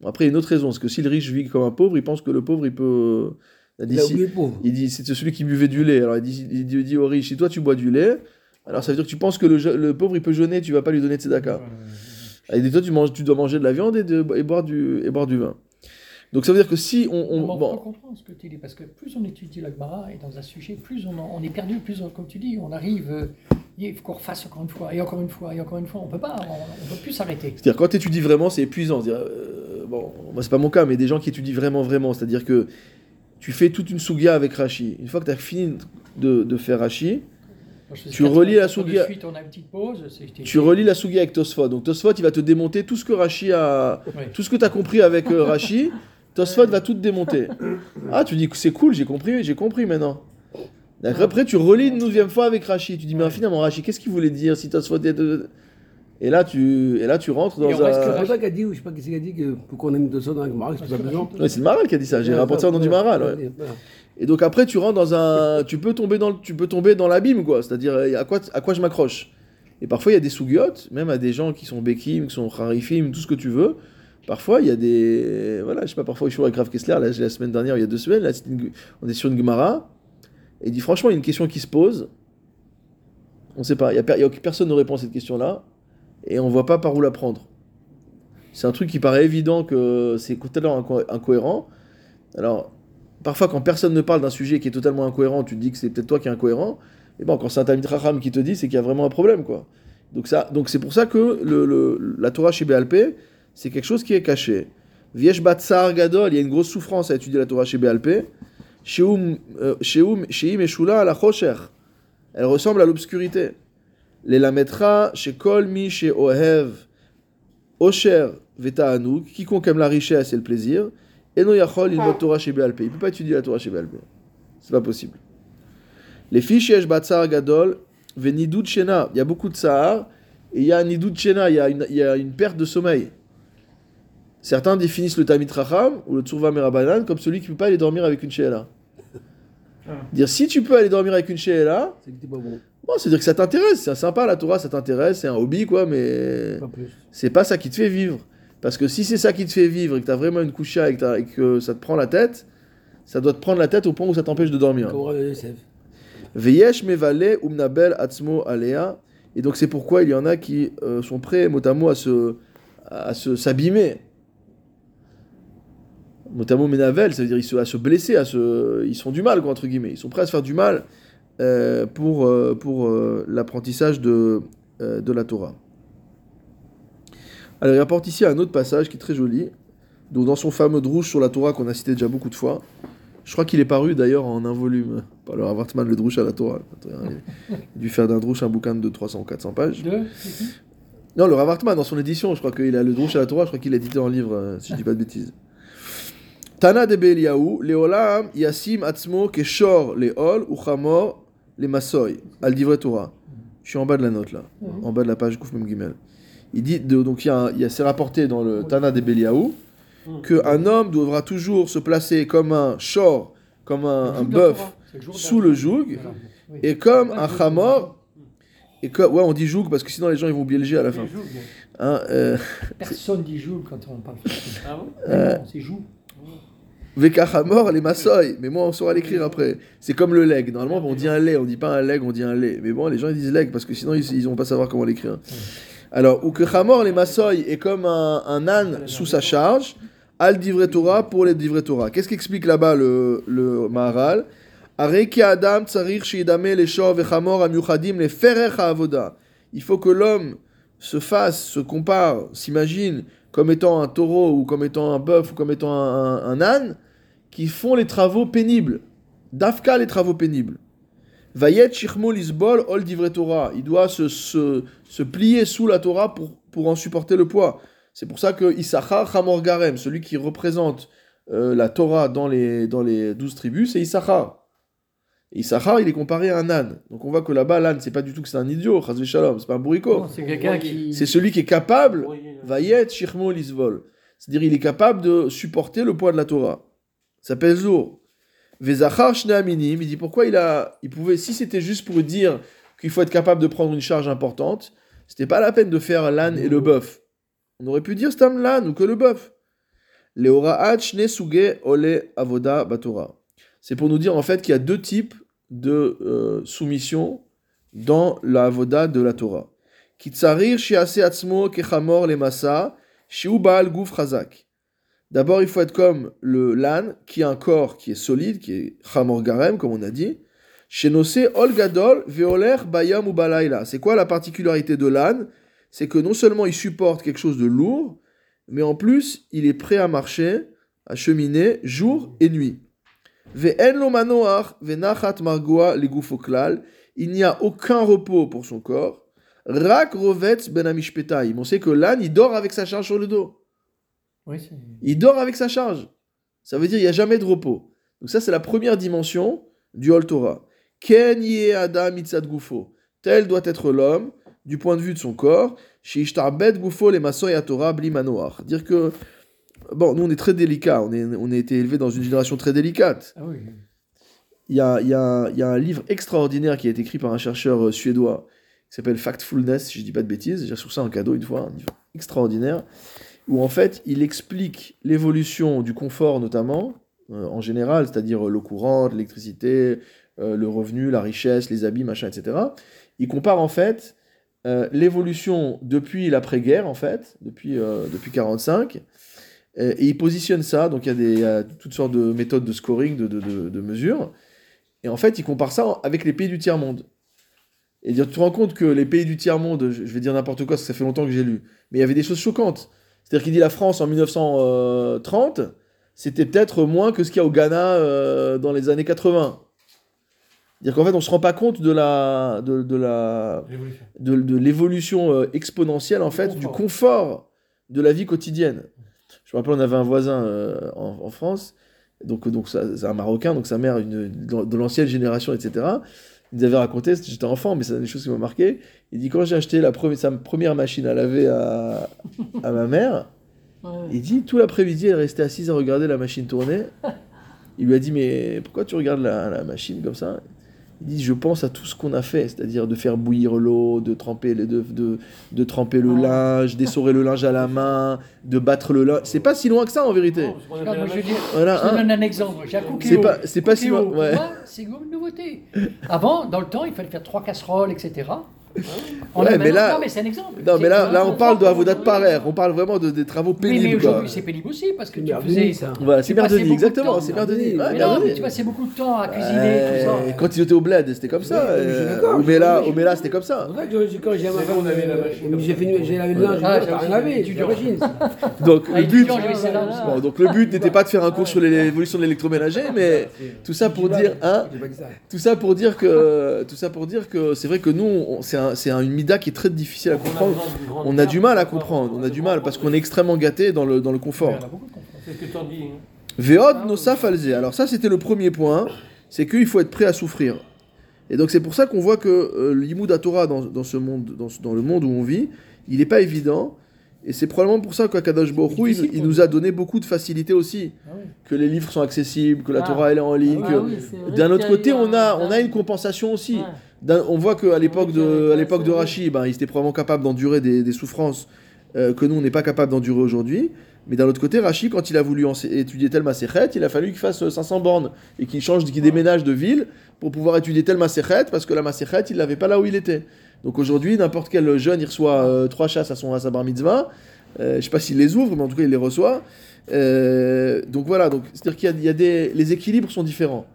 S1: Bon, Après, il y a une autre raison, c'est que si le riche vit comme un pauvre, il pense que le pauvre, il peut... Il a dit,
S3: Il a
S1: si-
S3: oublié le pauvre.
S1: il dit, c'est celui qui buvait du lait. Alors il dit, il dit, il dit au riche, si toi tu bois du lait, alors ça veut dire que tu penses que le, je- le pauvre il peut jeûner, tu vas pas lui donner de tzedaka.
S4: Ouais, ouais, ouais.
S1: Il dit, toi tu, manges, tu dois manger de la viande et, de, et, boire, du, et boire du vin. Donc ça veut dire que si on... on-
S4: On,
S1: bon,
S4: comprend ce que tu dis, parce que plus on étudie la Gemara et dans un sujet, plus on, en- on est perdu, plus, on- comme tu dis, on arrive, euh, il faut qu'on refasse encore une fois, et encore une fois, et encore une fois, on peut pas, on ne peut plus s'arrêter.
S1: C'est-à-dire quand tu étudies vraiment, c'est épuisant. C'est-à-dire, euh, bon, moi c'est pas mon cas, mais des gens qui étudient vraiment, vraiment. C'est-à-dire que tu fais toute une sougia avec Rashi. Une fois que tu as fini de, de faire Rashi, Tu relis la
S4: fois de
S1: Sougia.
S4: suite, on a une petite pause. c'était-
S1: tu relis la sougia avec Tosfot. Donc Tosfot, il va te démonter tout ce que Rashi a... Tout ce que tu as compris avec euh, Rashi, <laughs> Tosfot va tout te démonter. Ah, tu dis que c'est cool, j'ai compris, j'ai compris maintenant. D'accord, Après, tu relis une douzième fois avec Rashi. Tu dis, mais finalement, Rashi, qu'est-ce qu'il voulait dire si Tosfot de... Et là, tu, et là, tu rentres dans
S4: on
S1: un.
S3: C'est pas qu'elle dit, ou je sais pas qui c'est qui a dit que pour qu'on ait mis de ça dans la Gemara, c'est pas besoin.
S1: Ouais, c'est le Maral qui a dit ça. J'ai rapporté ça au nom du Maral. ouais. Et donc après, tu rentres dans un, tu peux tomber dans, le- tu peux tomber dans l'abîme, quoi. C'est-à-dire, euh, à quoi, à quoi je m'accroche? Et parfois, il y a des sougiotes, même à des gens qui sont Bekim, qui sont Harifim, tout ce que tu veux. Parfois, il y a des, voilà, je sais pas. Parfois, je suis avec Rav Kessler. Là, la semaine dernière, il y a deux semaines, là, une- on est sur une Gemara. Et il dit franchement, il y a une question qui se pose. On sait pas. Il y a, per- il y a- personne ne répond à cette question-là, et on voit pas par où la prendre. C'est un truc qui paraît évident que c'est totalement inco- incohérent. Alors, parfois, quand personne ne parle d'un sujet qui est totalement incohérent, tu te dis que c'est peut-être toi qui es incohérent. Et bon, quand c'est un Racham qui te dit, c'est qu'il y a vraiment un problème, quoi. Donc, donc c'est pour ça que le, la Torah chez BLP, c'est quelque chose qui est caché. Viesh Batsar Gadol, il y a une grosse souffrance à étudier la Torah chez BLP. Sheum euh, Sheim Eshula la Chosher. Elle ressemble à l'obscurité. Les Lametra, chez Kol Mi, chez Ohev, Osher, Veta Anouk, quiconque aime la richesse et le plaisir, Eno Yachol, il vote Torah chez BLP. Il ne peut pas étudier la Torah chez BLP. C'est pas possible. Les fiches Batsar Gadol, Venidut Shena. Il y a beaucoup de Sahar, et il y a un Nidut Shena, il y a une, il y a une perte de sommeil. Certains définissent le Tamit Racham ou le Tsurva Merabanan comme celui qui ne peut pas aller dormir avec une Sheela. Dire si tu peux aller dormir avec une Sheela,
S3: C'est que t'es pas bon.
S1: Bon, c'est-à-dire que ça t'intéresse, c'est sympa la Torah, ça t'intéresse, c'est un hobby quoi, mais c'est pas ça qui te fait vivre. Parce que si c'est ça qui te fait vivre et que tu as vraiment une coucha et que, t'as- et que ça te prend la tête, ça doit te prendre la tête au point où ça t'empêche de dormir. Veyesh mevale umnabel atzmo alea. Et donc c'est pourquoi il y en a qui euh, sont prêts mot à mot à se à se s'abîmer. Mot à mot menavel, ça veut dire ils se, à se blesser, à se, ils sont du mal quoi, entre guillemets. Ils sont prêts à se faire du mal pour euh, pour euh, l'apprentissage de euh, de la Torah. Alors il rapporte ici un autre passage qui est très joli, donc dans son fameux drouche sur la Torah qu'on a cité déjà beaucoup de fois. Je crois qu'il est paru d'ailleurs en un volume par le Hartman, le Drush à la Torah. Il a dû faire d'un Drush un bouquin de 300 ou 400 pages.
S4: Deux,
S1: Non, le Rav Hartman, dans son édition, je crois qu'il a le Drush à la Torah, je crois qu'il l'a édité en livre, euh, si je dis pas de bêtises. Tana de Beliaou, Leolam, Yassim, Atzmo, Keshor, Leol, Uchamor, les Masoy, al Torah. Je suis en bas de la note là, en bas de la page Kouf Gimel. Il dit, de- donc il y a, a c'est rapporté dans le Tana de Beliaou, qu'un homme devra toujours se placer comme un shor, comme un, un bœuf, sous le joug,
S4: Voilà. Oui.
S1: et comme un chamor, et que, ouais, on dit joug parce que sinon les gens ils vont oublier le G à la fin. Hein, euh,
S4: Personne dit joug quand on parle.
S2: Ah <laughs> bon
S1: Euh,
S4: C'est joug.
S1: Vekachamor, les massoy, mais moi on saura l'écrire après. C'est comme le leg. Normalement on dit un lait, on dit pas un leg, on dit un lait. Mais bon, les gens ils disent leg parce que sinon ils, ils vont pas savoir comment l'écrire. Alors, ou que chamor, les massoy, est comme un, un âne sous sa charge, al divrei Torah pour les divrei Torah. Qu'est-ce qu'explique là-bas le, le Maharal? Adam. Il faut que l'homme se fasse, se compare, s'imagine comme étant un taureau ou comme étant un bœuf ou comme étant un, âne qui font les travaux pénibles. Dafka les travaux pénibles. Vayet shirmo lisbol ol divrei Torah. Il doit se, se, se plier sous la Torah pour, pour en supporter le poids. C'est pour ça que Issachar Hamor Garem, celui qui représente euh, la Torah dans les, dans les douze tribus, c'est Issachar. Et Issachar, il est comparé à un âne. Donc on voit que là-bas, l'âne, c'est pas du tout que c'est un idiot, chas shalom, c'est pas un bourricot.
S4: C'est quelqu'un qui.
S1: C'est celui qui est capable Vayet Shirmo Lisvol. C'est-à-dire, il est capable de supporter le poids de la Torah. Ça pèse lourd. Vezachar Shneaminim, il dit pourquoi il a. Il pouvait, si c'était juste pour dire qu'il faut être capable de prendre une charge importante, c'était pas la peine de faire l'âne et le bœuf. On aurait pu dire stam l'âne ou que le bœuf. Leoraat Shne Suge Ole Avoda Batora. C'est pour nous dire en fait qu'il y a deux types de euh, soumission dans la avoda de la Torah. Kitsarir shiase kechamor le masa, shiu baal guf chazak. D'abord, il faut être comme le l'âne, qui a un corps qui est solide, qui est chamor garem, comme on a dit. Shenose ol gadol veoler bayam ou. C'est quoi la particularité de l'âne? C'est que non seulement il supporte quelque chose de lourd, mais en plus, il est prêt à marcher, à cheminer jour et nuit. Il n'y a aucun repos pour son corps. Rak rovetz ben. On sait que l'âne, il dort avec sa charge sur le dos.
S4: Oui.
S1: Il dort avec sa charge. Ça veut dire qu'il n'y a jamais de repos. Donc ça, c'est la première dimension du Hol Torah. Ken adam gufo. Tel doit être l'homme du point de vue de son corps. Dire que, bon, nous on est très délicats, on, est, on a été élevés dans une génération très délicate.
S4: Ah oui.
S1: Il y a, y, a, y a un livre extraordinaire qui a été écrit par un chercheur euh, suédois qui s'appelle Factfulness, si je dis pas de bêtises. J'ai reçu ça en cadeau une fois, un livre extraordinaire, où en fait il explique l'évolution du confort notamment, euh, en général, c'est-à-dire euh, l'eau courante, l'électricité, euh, le revenu, la richesse, les habits, machin, etc. Il compare en fait euh, l'évolution depuis l'après-guerre, en fait, depuis, depuis 45, euh, et il positionne ça, donc il y a, des, il y a toutes sortes de méthodes de scoring, de, de, de- de mesures, et en fait il compare ça avec les pays du tiers-monde. Et dire, tu te rends compte que les pays du tiers-monde, je vais dire n'importe quoi, parce que ça fait longtemps que j'ai lu, mais il y avait des choses choquantes. C'est-à-dire qu'il dit la France en 1930, c'était peut-être moins que ce qu'il y a au Ghana euh, dans les années 80. C'est-à-dire qu'en fait, on se rend pas compte de la, de, de la,
S2: Révolution.
S1: de, de l'évolution euh, exponentielle en fait du
S2: confort
S1: de la vie quotidienne. Je me rappelle, on avait un voisin euh, en, en France, donc donc c'est un Marocain, donc sa mère une, de, l'ancienne génération, etc. Il nous avait raconté, j'étais enfant, mais c'est des choses qui m'ont marqué. Il dit quand j'ai acheté la première, sa première machine à laver à, à ma mère, il dit tout l'après-midi, elle restait assise à regarder la machine tourner. Il lui a dit mais pourquoi tu regardes la, la machine comme ça? Il dit je pense à tout ce qu'on a fait, c'est-à-dire de faire bouillir l'eau, de tremper les- de, de, de tremper le
S5: Ah.
S1: linge, d'essorer le linge à la main, de battre le linge. C'est pas si loin que ça en vérité.
S2: Non,
S4: moi, je
S1: Voilà,
S4: je
S1: hein.
S4: donne un exemple.
S1: C'est pas- c'est pas si loin, ouais.
S4: C'est une nouveauté. Avant, dans le temps, il fallait faire trois casseroles, etc. On
S1: Ouais,
S4: a
S1: mais là-
S4: non, mais c'est un exemple.
S1: Non, mais là,
S4: C'est-
S1: là on parle de Avodat Parer, on parle vraiment de, des travaux
S4: Oui, mais
S1: pénibles. quoi.
S4: aujourd'hui, c'est pénible aussi parce que
S3: C'est
S4: tu
S3: Merdini,
S4: faisais.
S3: ça.
S1: Voilà, c'est Merdoni,
S4: beaucoup de
S1: exactement, c'est. Ouais,
S4: Mais non, mais tu passais beaucoup de temps à cuisiner,
S1: Ouais,
S4: tout ça.
S1: Quand ils étaient au bled, c'était comme ça. Euh, Au
S3: je
S1: Mela,
S3: suis
S1: au Mela, c'était comme ça.
S3: C'est quand j'ai
S2: C'est
S3: euh,
S2: machine.
S3: j'ai fini, j'ai lavé <laughs> le linge,
S4: Ah,
S3: j'ai rien lavé,
S4: tu
S3: machine.
S1: Donc
S4: Ah,
S1: le but, donc le n'était pas de faire un cours sur les- l'évolution de l'électroménager, mais tout ça pour dire, hein, tout ça pour dire que, tout ça pour dire que c'est vrai que nous, c'est un, c'est un- une mida qui est très difficile à
S2: Donc, on a
S1: comprendre. On a du mal à comprendre, on a du mal parce qu'on est extrêmement gâté dans le dans le confort.
S2: Hein.
S1: Veod nosaf alze. Alors ça, c'était le premier point, c'est qu'il faut être prêt à souffrir. Et donc c'est pour ça qu'on voit que euh, l'imoud Torah dans, dans ce monde, dans, dans le monde où on vit, il n'est pas évident. Et c'est probablement pour ça qu'Akadosh Hu, il, il nous a donné beaucoup de facilité aussi.
S4: Ah oui.
S1: Que les livres sont accessibles, que la
S5: Ah.
S1: Torah elle est en ligne.
S5: Ah oui,
S1: D'un autre côté, on a, on a une compensation aussi.
S5: Ouais.
S1: On voit qu'à l'époque de, à l'époque de. Rachi, ben, il était probablement capable d'endurer des, des souffrances euh, que nous, on n'est pas capable d'endurer aujourd'hui. Mais d'un autre côté, Rachi, quand il a voulu étudier tel Maséchet, il a fallu qu'il fasse euh, 500 bornes et qu'il change, qu'il déménage de ville pour pouvoir étudier tel Maséchet parce que la Maséchet, il l'avait pas là où il était. Donc aujourd'hui, n'importe quel jeune, il reçoit euh, trois chasses à son à sa bar mitzvah. Euh, je sais pas s'il les ouvre, mais en tout cas, il les reçoit. Euh, donc voilà, donc c'est-à-dire qu'il y a, il y a des, les équilibres sont différents.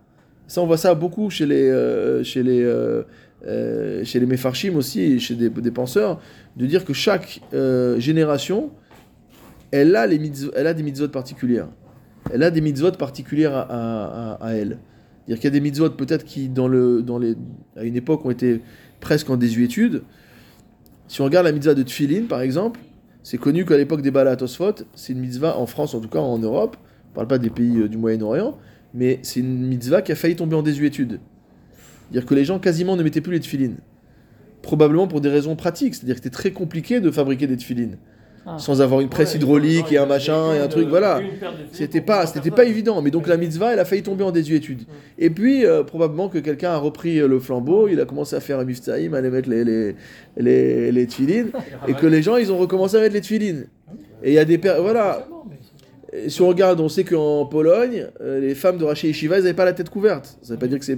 S1: Ça, on voit ça beaucoup chez les, euh, chez les, euh, euh, chez les aussi, chez des, penseurs, de dire que chaque euh, génération, elle a, les mitzvot- elle a des mitzvot particulières. Elle a des mitzvot particulières à, elle. C'est-à-dire qu'il y a des mitzvot peut-être qui, dans le, dans les, à une époque, ont été presque en désuétude. Si on regarde la mitzvah de Tfilin, par exemple, c'est connu qu'à l'époque des Balat Tosfot, c'est une mitzvah, en France en tout cas, en Europe, on ne parle pas des pays du Moyen-Orient, mais c'est une mitzvah qui a failli tomber en désuétude. C'est-à-dire que les gens quasiment ne mettaient plus les tefilines. Probablement pour des raisons pratiques, c'est-à-dire que c'était très compliqué de fabriquer des tefilines.
S5: Ah.
S1: Sans avoir une presse
S2: Ouais,
S1: hydraulique et un machin et un truc, voilà.
S2: de
S1: C'était pas, c'était pas évident, mais donc la mitzvah, elle a failli tomber en désuétude. Et puis, euh, probablement que quelqu'un a repris euh, le flambeau, il a commencé à faire un miftaïm, à aller mettre les, les, les, les tefilines, <laughs> et que les gens, ils ont recommencé à mettre les tefilines. Et il y a des... per- Voilà, et si on regarde, on sait qu'en Pologne, euh, les femmes de Raché et Shiva, elles n'avaient pas la tête couverte. Ça veut pas dire que c'est.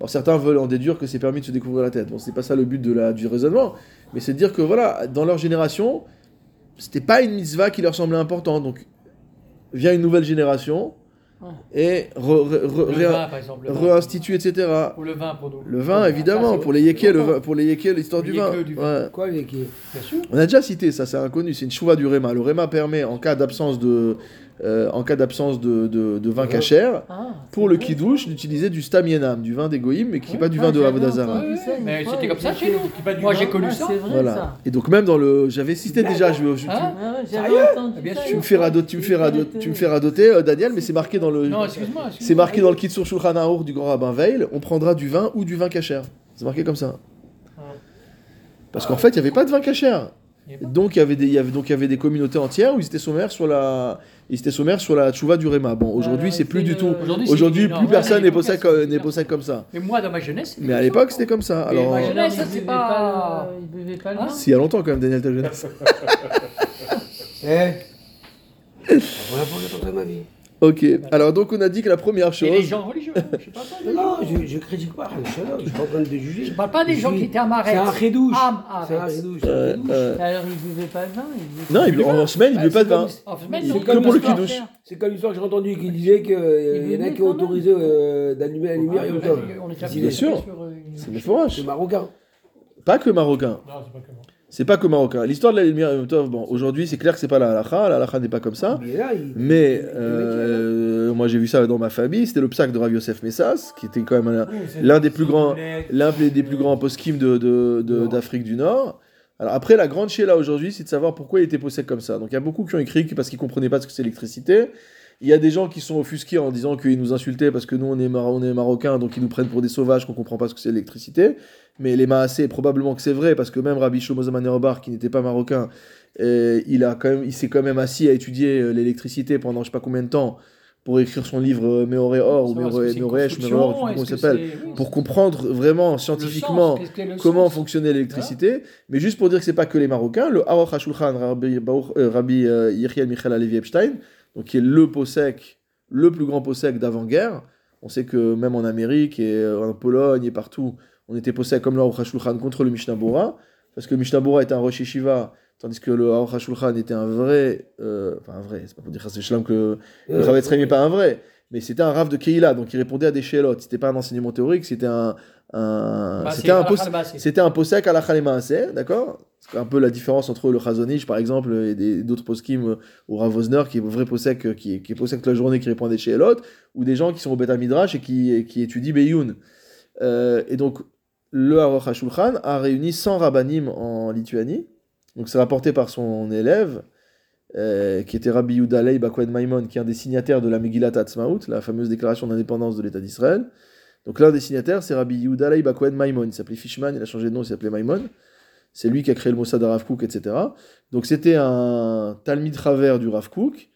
S1: Alors certains veulent en déduire que c'est permis de se découvrir la tête. Bon, c'est pas ça le but de la, du raisonnement, mais c'est de dire que voilà, dans leur génération, c'était pas une mitzvah qui leur semblait importante. Donc vient une nouvelle génération
S5: Ouais.
S1: et re-
S4: vin, exemple.
S1: réinstitue, etc.
S4: Ou le vin pour nous.
S1: Le vin, évidemment,
S4: c'est-
S1: pour les yékés, le vin- pour les yékés, l'histoire du vin.
S4: du vin.
S1: Ouais.
S3: Quoi, les qui
S4: Bien sûr.
S1: On a déjà cité ça, c'est inconnu, c'est une chouva du Réma. Le Réma permet, en cas d'absence de, euh, en cas d'absence de, de, de vin cachère,
S5: Ah,
S1: pour le kidouche, d'utiliser du stamienam, du vin d'égoïm, mais qui n'est pas du vin de Avodazara.
S4: Mais c'était
S5: et
S4: comme ça chez nous. Moi, j'ai connu
S5: Ah,
S4: ça.
S5: C'est vrai
S1: Voilà.
S5: ça.
S1: Et donc même dans le, j'avais cité déjà, je, je- tu,
S5: Ah ça
S4: sûr.
S1: tu me fais radoter, tu me fais radoter, tu me fais radoter, euh, Daniel, mais c'est marqué dans le,
S4: Non, excuse-moi. excuse-moi.
S1: c'est marqué dans le kit sur Shulchan Aruch du grand rabbin Veil, on prendra du vin ou du vin cachère. C'est marqué comme ça. Parce qu'en fait, il n'y avait pas de vin cachère. Donc il y avait des, il y avait, donc il y avait des communautés entières où ils étaient sommaires sur la, ils étaient sommaires sur la tchouva du Réma. Bon, aujourd'hui,
S5: Euh,
S1: c'est plus du
S5: le-
S1: tout.
S4: Aujourd'hui,
S1: Aujourd'hui, plus personne n'est possède, comme- n'est possède comme ça.
S4: Mais moi, dans ma jeunesse.
S1: Mais à l'époque,
S4: ça.
S1: c'était comme ça. Alors,
S4: ma jeunesse, c'est pas-
S5: le- Il buvait pas le
S4: Hein
S1: si, il y a longtemps quand même, Daniel, ta jeunesse. <laughs>
S3: Eh La première fois que j'ai entendu ma vie.
S1: Ok. Alors, donc, on a dit que la première
S4: Et les
S1: chose.
S4: gens religieux. Je sais pas ça. <laughs>
S3: Non, je, je critique pas, je suis pas en train de juger.
S4: Je parle pas des gens qui étaient à Marais.
S3: C'est un redouche.
S4: Ah,
S3: C'est un
S4: arrête.
S3: redouche. c'est un
S1: Euh,
S3: redouche.
S1: euh,
S5: Alors, il buvait pas le vin.
S1: non, il, en semaine, il
S3: Bah,
S1: ne pas de vin.
S4: En semaine,
S3: C'est comme
S1: pour le kidouche.
S3: C'est comme l'histoire que j'ai entendue qui disait qu'il y en a qui
S5: même.
S3: autorisé euh, d'allumer la lumière
S4: Ah,
S3: Tov.
S4: est déjà
S3: Bien
S1: sûr.
S4: euh,
S1: C'est des fourrages.
S3: C'est marocain.
S1: Pas que marocain.
S2: Non, c'est pas comment.
S1: C'est pas que marocain. L'histoire de la lumière Yom bon, aujourd'hui, c'est clair que c'est pas la halakha. La halakha n'est pas comme ça.
S3: Mais
S1: euh, moi, j'ai vu ça dans ma famille. C'était le psaque de Rav Yosef Messas, qui était quand même l'un des plus grands, l'un des des plus grands poskim de, de, d'Afrique du Nord. Alors après, la grande là aujourd'hui, c'est de savoir pourquoi il était posé comme ça. Donc il y a beaucoup qui ont écrit parce qu'ils comprenaient pas ce que c'est l'électricité. Il y a des gens qui sont offusqués en disant qu'ils nous insultaient parce que nous on est, Mar- on est marocains, donc ils nous prennent pour des sauvages qu'on comprend pas ce que c'est l'électricité. Mais les Maasé, probablement que c'est vrai parce que même Rabbi Shlomo Zalman Auerbach, qui n'était pas marocain, euh, il a quand même, il s'est quand même assis à étudier euh, l'électricité pendant je sais pas combien de temps pour écrire son livre euh, Meoré Or ou Meoré Meoré comment s'appelle. pour comprendre vraiment scientifiquement
S4: sens,
S1: comment fonctionnait l'électricité, mais juste pour dire que c'est pas que les Marocains, le Aruch HaShulchan Rabbi, Rabbi Michel Alevi Epstein, donc qui est le possèque, le plus grand possèque d'avant-guerre, on sait que même en Amérique et euh, en Pologne et partout, on était possède comme le Aruch HaShulchan contre le Mishnah Bora, parce que le Mishnah Bora était un Rosh Yeshiva, tandis que le Aruch était un vrai, euh, enfin un vrai, c'est pas pour dire que que le Rav Etzraim n'est pas un vrai, mais c'était un Rav de Keila, donc il répondait à des Shelot, c'était pas un enseignement théorique, c'était un, un
S4: Bah,
S1: c'était un, c'était posek à la Khalemaaseh, d'accord? C'est un peu la différence entre le Chazonish, par exemple, et d'autres poskim euh, au Rav Wosner, qui est vrai posek, euh, qui, est- qui est posek toute la journée, qui répond à des Shelot, ou des gens qui sont au Beth Midrash et qui, qui étudient Beyoun. Euh, et donc, le Aruch HaShulchan a réuni 100 rabbanim en Lituanie. Donc, c'est rapporté par son élève, euh, qui était Rabbi Yehuda Leib Bakwen Maimon, qui est un des signataires de la Megillat Atzmaut, la fameuse déclaration d'indépendance de l'État d'Israël. Donc, l'un des signataires, c'est Rabbi Yehuda Leib Bakwen Maimon. Il s'appelait Fishman, il a changé de nom, il s'appelait Maimon. C'est lui qui a créé le Mossad à Rav Kook, etc. Donc, c'était un Talmid Raver du Rav Kook.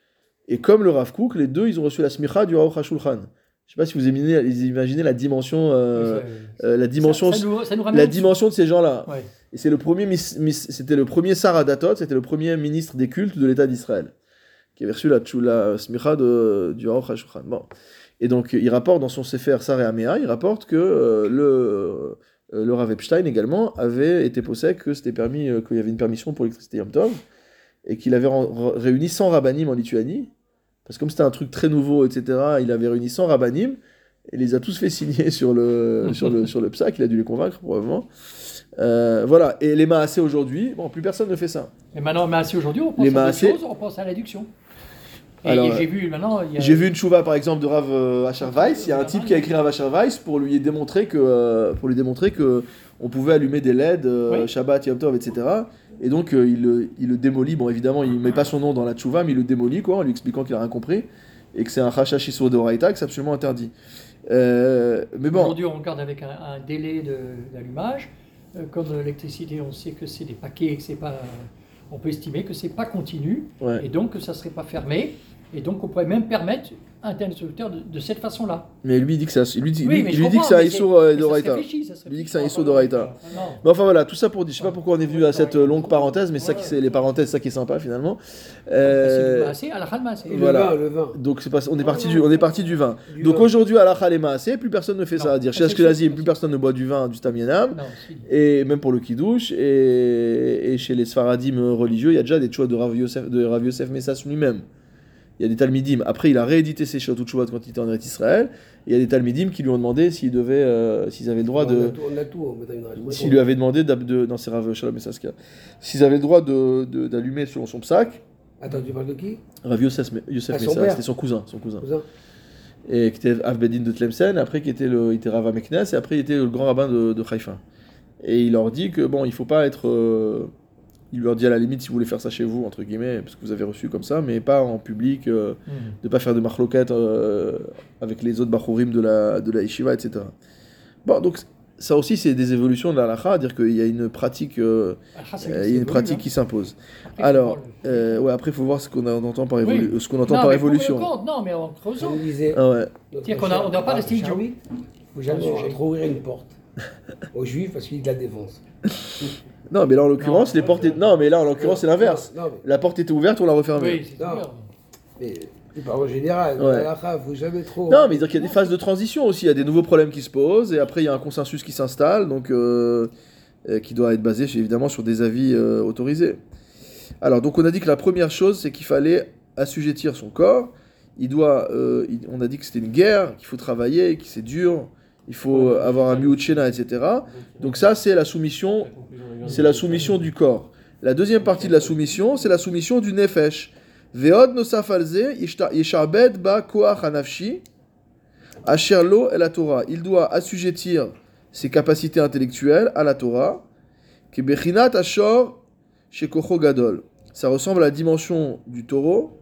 S1: Et comme le Rav Kook, les deux, ils ont reçu la smicha du Aruch HaShulchan. Je sais pas si vous imaginez, la dimension, euh, euh, la dimension,
S4: Ça, ça nous, ça nous ramène
S1: la dimension de ces gens-là.
S4: Ouais.
S1: Et c'est le premier, c'était le premier c'était le premier ministre des cultes de l'État d'Israël, qui avait reçu la, la smicha du Aruch HaShulchan. Bon. Et donc, il rapporte dans son Sefer Sarah Amea, il rapporte que euh, le, euh, le Rav Epstein également avait été possède que c'était permis, euh, qu'il y avait une permission pour l'électricité Yom Tov, et qu'il avait réuni 100 rabbinim en Lituanie, parce que comme c'était un truc très nouveau, etc., il avait réuni 100 rabbinim, et les a tous fait <laughs> signer sur le, sur le, sur le psaque, il a dû les convaincre probablement. Euh, voilà, et les maasés aujourd'hui, bon, plus personne ne fait ça.
S4: Et maintenant, Maasé aujourd'hui, on pense
S1: Les
S4: à
S1: Maasé-
S4: choses, on pense à l'adduction. Et, j'ai vu maintenant, il y a...
S1: J'ai vu une chouva par exemple de Rav euh, Asher Weiss, il y a un type qui a écrit Rav Asher Weiss pour lui démontrer que, euh, pour lui démontrer que on pouvait allumer des LED,
S4: Oui.
S1: Shabbat, Yom Tov, etc. Et donc il, le- il le démolit, bon évidemment il met pas son nom dans la chouva, mais il le démolit quoi, en lui expliquant qu'il a rien compris, et que c'est un de Horaïta, que c'est absolument interdit. Euh, mais bon,
S4: Aujourd'hui, on regarde avec un, un délai d'allumage. Euh, comme l'électricité, on sait que c'est des paquets, que c'est pas... On peut estimer que c'est pas continu,
S1: ouais.
S4: et donc que ça serait pas fermé, et donc on pourrait même permettre un interrupteur de, de cette façon-là.
S1: mais lui dit que c'est un- lui dit,
S4: Oui,
S1: lui- lui dit que c'est un
S4: se
S1: Il dit que c'est un Horaïta.
S4: Non.
S1: Mais enfin voilà, tout ça pour dire, je sais pas pourquoi on est venu à cette longue parenthèse, mais ça qui c'est les parenthèses, ça qui est sympa finalement. Euh,
S3: Et
S1: Voilà. Donc c'est pas, on est parti du, on est parti du vin. Donc aujourd'hui à la Khalema, c'est plus personne ne fait ça. à dire chez
S4: sûr.
S1: plus personne ne boit du vin, du
S4: si.
S1: et même pour le kiddush. Et, et chez les Sfaradim religieux, il y a déjà des choix de Rav Yosef, de Rav Yosef Messas lui-même. Il y a des Talmidim. Après, il a réédité ses Shotot Chouvat quand il était en Eretz Israël. Et il y a des Talmidim qui lui ont demandé s'ils devaient, euh, s'ils avaient le droit de, s'ils lui avaient demandé de, non c'est Rav Shalom Messaska, s'ils avaient le droit de, d'allumer selon son psaque.
S3: Attends, tu parles de qui?
S1: Rav Yosef, Yosef
S3: Ah,
S1: c'était son cousin, son cousin.
S3: Cousin
S1: et qui était Avbedin de Tlemcen, après qui était le il était Rav et après il était le grand rabbin de, de Haïfa. Et il leur dit que bon, il faut pas être. euh, il leur dit à la limite si vous voulez faire ça chez vous, entre guillemets, parce que vous avez reçu comme ça, mais pas en public, euh,
S4: Mhm.
S1: de pas faire de marloquettes euh, avec les autres bachurim de la, de la yeshiva, etc. Bon, donc ça aussi c'est des évolutions de la halakha, à dire qu'il y a une pratique, euh,
S4: Ah,
S1: euh, il y a une pratique
S4: hein.
S1: qui s'impose. Alors, euh, ouais, après il faut voir ce qu'on entend par,
S4: Oui.
S1: évolu- ce qu'on entend
S4: Non,
S1: par évolution.
S4: compte, Non, mais en creusant.
S1: Ah ouais.
S4: Qu'on a- on doit pas rester idiot.
S3: Il faut jamais
S4: Dans le sujet.
S3: ouvrir une porte aux juifs parce qu'ils la défoncent. <laughs>
S1: Non, mais là en l'occurrence, les portes. étaient- Non, mais là en l'occurrence, c'est l'inverse.
S3: Non, mais,
S1: La porte était ouverte, on l'a refermée.
S4: Oui, c'est
S3: Non. mais en général.
S1: Ouais.
S3: Faut jamais trop.
S1: Non, mais dire qu'il y a des phases de transition aussi. Il y a des nouveaux problèmes qui se posent, et après il y a un consensus qui s'installe, donc euh, euh, qui doit être basé évidemment sur des avis euh, autorisés. Alors, donc on a dit que la première chose, c'est qu'il fallait assujettir son corps. Il doit, euh, il- on a dit que c'était une guerre, qu'il faut travailler, que c'est dur. Il faut avoir un miuchena, etc. Donc ça, c'est la soumission c'est la soumission du corps. La deuxième partie de la soumission, c'est la soumission du nefesh. Veod nosaf alze yesharbed ba koach hanafshi el Torah. Il doit assujettir ses capacités intellectuelles à la Torah. Ke bechinat ashor shekocho. Ça ressemble à la dimension du taureau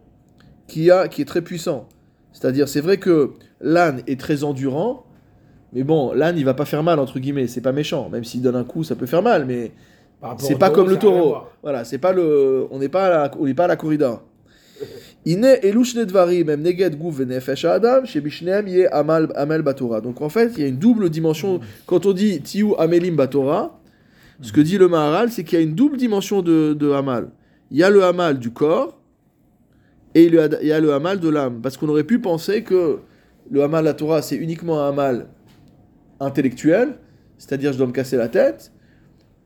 S1: qui, a, qui est très puissant. C'est-à-dire, c'est vrai que l'âne est très endurant, mais bon, l'âne, il va pas faire mal, entre guillemets. C'est pas méchant. Même s'il donne un coup, ça peut faire mal, mais c'est pas comme le taureau. Voilà, c'est pas le, on n'est pas à la, on pas à la corrida. Donc en fait, il y a une double dimension. Quand on dit tiu amelim batora, ce que dit le Maharal, c'est qu'il y a une double dimension de, de amal. Il y a le amal du corps et il y a- le amal de l'âme. Parce qu'on aurait pu penser que le amal la Torah, c'est uniquement un amal intellectuel, c'est-à-dire je dois me casser la tête,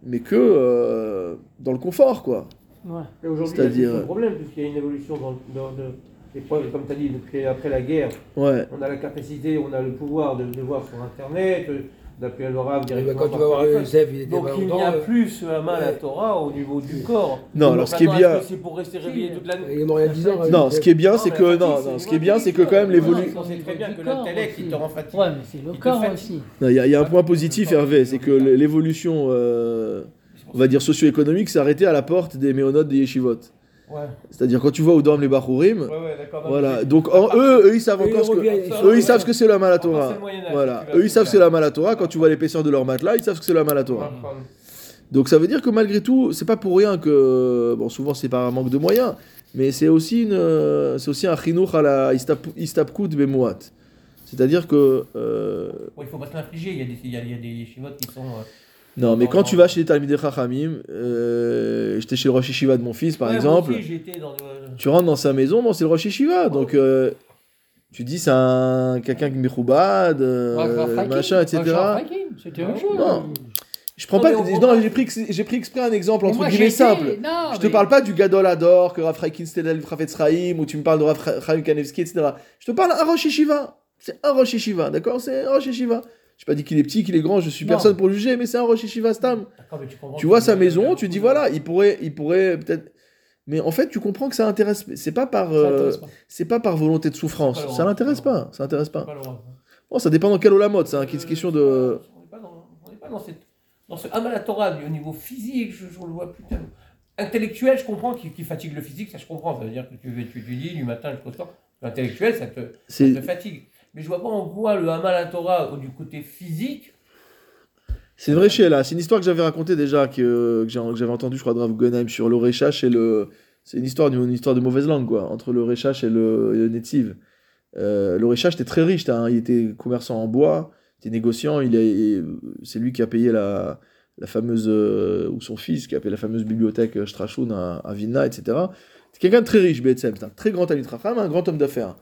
S1: mais que euh, dans le confort, quoi.
S5: Ouais.
S2: Et aujourd'hui, il y a
S1: C'est-à-dire-
S2: de problème, puisqu'il y a une évolution dans, dans, de- des problèmes, comme tu as dit, depuis après la guerre,
S1: Ouais.
S2: on a la capacité, on a le pouvoir de, de voir sur Internet, euh, d'appeler
S3: Eh ben,
S2: directement.
S3: Quand tu vas voir. Youssef, il était
S2: Donc il n'y a
S3: euh,
S2: plus ce Haman à
S3: ouais.
S2: Torah au niveau du corps.
S1: Non, alors ce qui est bien.
S2: C'est pour rester réveillé toute la nuit.
S3: Il est mort il y a 10 ans.
S1: Non, ce qui est bien, c'est que
S2: la
S1: non, non,
S2: c'est
S1: ce qui est bien, c'est que quand même l'évolution.
S2: On sait très bien que l'intellect, il te rend fatigué.
S5: Ouais, mais c'est le corps aussi.
S1: Il y, a- un point positif, Hervé, c'est que l'évolution, euh, on va dire socio-économique, s'est arrêtée à la porte des méonotes des yeshivot.
S2: Ouais,
S1: C'est-à-dire quand tu vois où dorment les bachurim,
S2: ouais, ouais,
S1: voilà. Donc en- eux, eux, ils savent encore ce que, eux, ils savent ce que c'est
S2: Encore,
S1: Malatora. Voilà. Eux, ils savent que c'est la Malatora. Quand tu vois l'épaisseur de leur matelas, ils savent ce que c'est la Malatora. Donc ça veut dire que malgré tout, c'est pas pour rien que bon souvent c'est par un manque de moyens, mais c'est aussi une euh, c'est aussi un chinuch à la istap- istapkut bemouat. C'est-à-dire que euh,
S2: Ouais, il faut pas se l'infliger. Il y a des, il y a, il y a des yeshivot qui sont. euh,
S1: non mais
S2: Non,
S1: quand
S2: non.
S1: tu vas chez les Talmidei Chachamim, euh, j'étais chez le Rosh Yeshiva de mon fils par
S2: ouais,
S1: exemple,
S2: aussi, dans. le-
S1: tu rentres dans sa maison, bon c'est le Rosh Yeshiva, donc euh, tu dis c'est un quelqu'un qui mechoubad, euh, machin, etc.
S4: C'était chose.
S1: Non. Je prends
S2: Non,
S1: pas.
S2: mais on-
S1: Non, j'ai pris, j'ai pris exprès un exemple entre
S4: moi,
S1: guillemets simple.
S4: non,
S1: Je te parle pas du Gadol Ador, que Rav Reikin Stedel Rafetz Chaim, ou tu me parles de Rav Chaim Kanevski, etc. Je te parle un Rosh Yeshiva. C'est un Rosh Yeshiva, d'accord? C'est un Rosh Yeshiva. Je pas dit qu'il est petit, qu'il est grand, je suis
S4: Non.
S1: personne pour le juger, mais c'est un Rosh Yeshiva Stam.
S2: Tu
S1: Tu vois sa maison, tu dis voilà, il pourrait, il pourrait peut-être. Mais en fait, tu comprends que ça intéresse. C'est pas par, euh, c'est pas par volonté de souffrance.
S2: Pas
S1: Ça l'intéresse pas. Ça l'intéresse pas. Bon, ça dépend dans quel mode. C'est une question de.
S2: On n'est pas dans, cette, ce Torah, au niveau physique, je, je le vois plus tellement. Intellectuel, je comprends qu'il fatigue le physique, ça je comprends. Ça veut dire que tu, tu étudies du matin jusqu'au soir. L'intellectuel, ça te, ça te fatigue. Mais je vois pas en quoi le Haman à Torah, du côté physique,
S1: C'est une vraie là. C'est une histoire que j'avais racontée déjà, que, j'avais entendue, je crois, de Rav Guggenheim sur le Rechash et le. C'est une histoire, une histoire de mauvaise langue, quoi, entre le Rechash et le, le Netiv. Euh, était très riche, hein, il était commerçant en bois, il était négociant, il est, c'est lui qui a payé la, la fameuse. euh, ou son fils qui a payé la fameuse bibliothèque euh, Strachun à, à Vilna, etc. C'est quelqu'un de très riche, BSM, c'est un très grand Talmud Chacham, un grand homme d'affaires.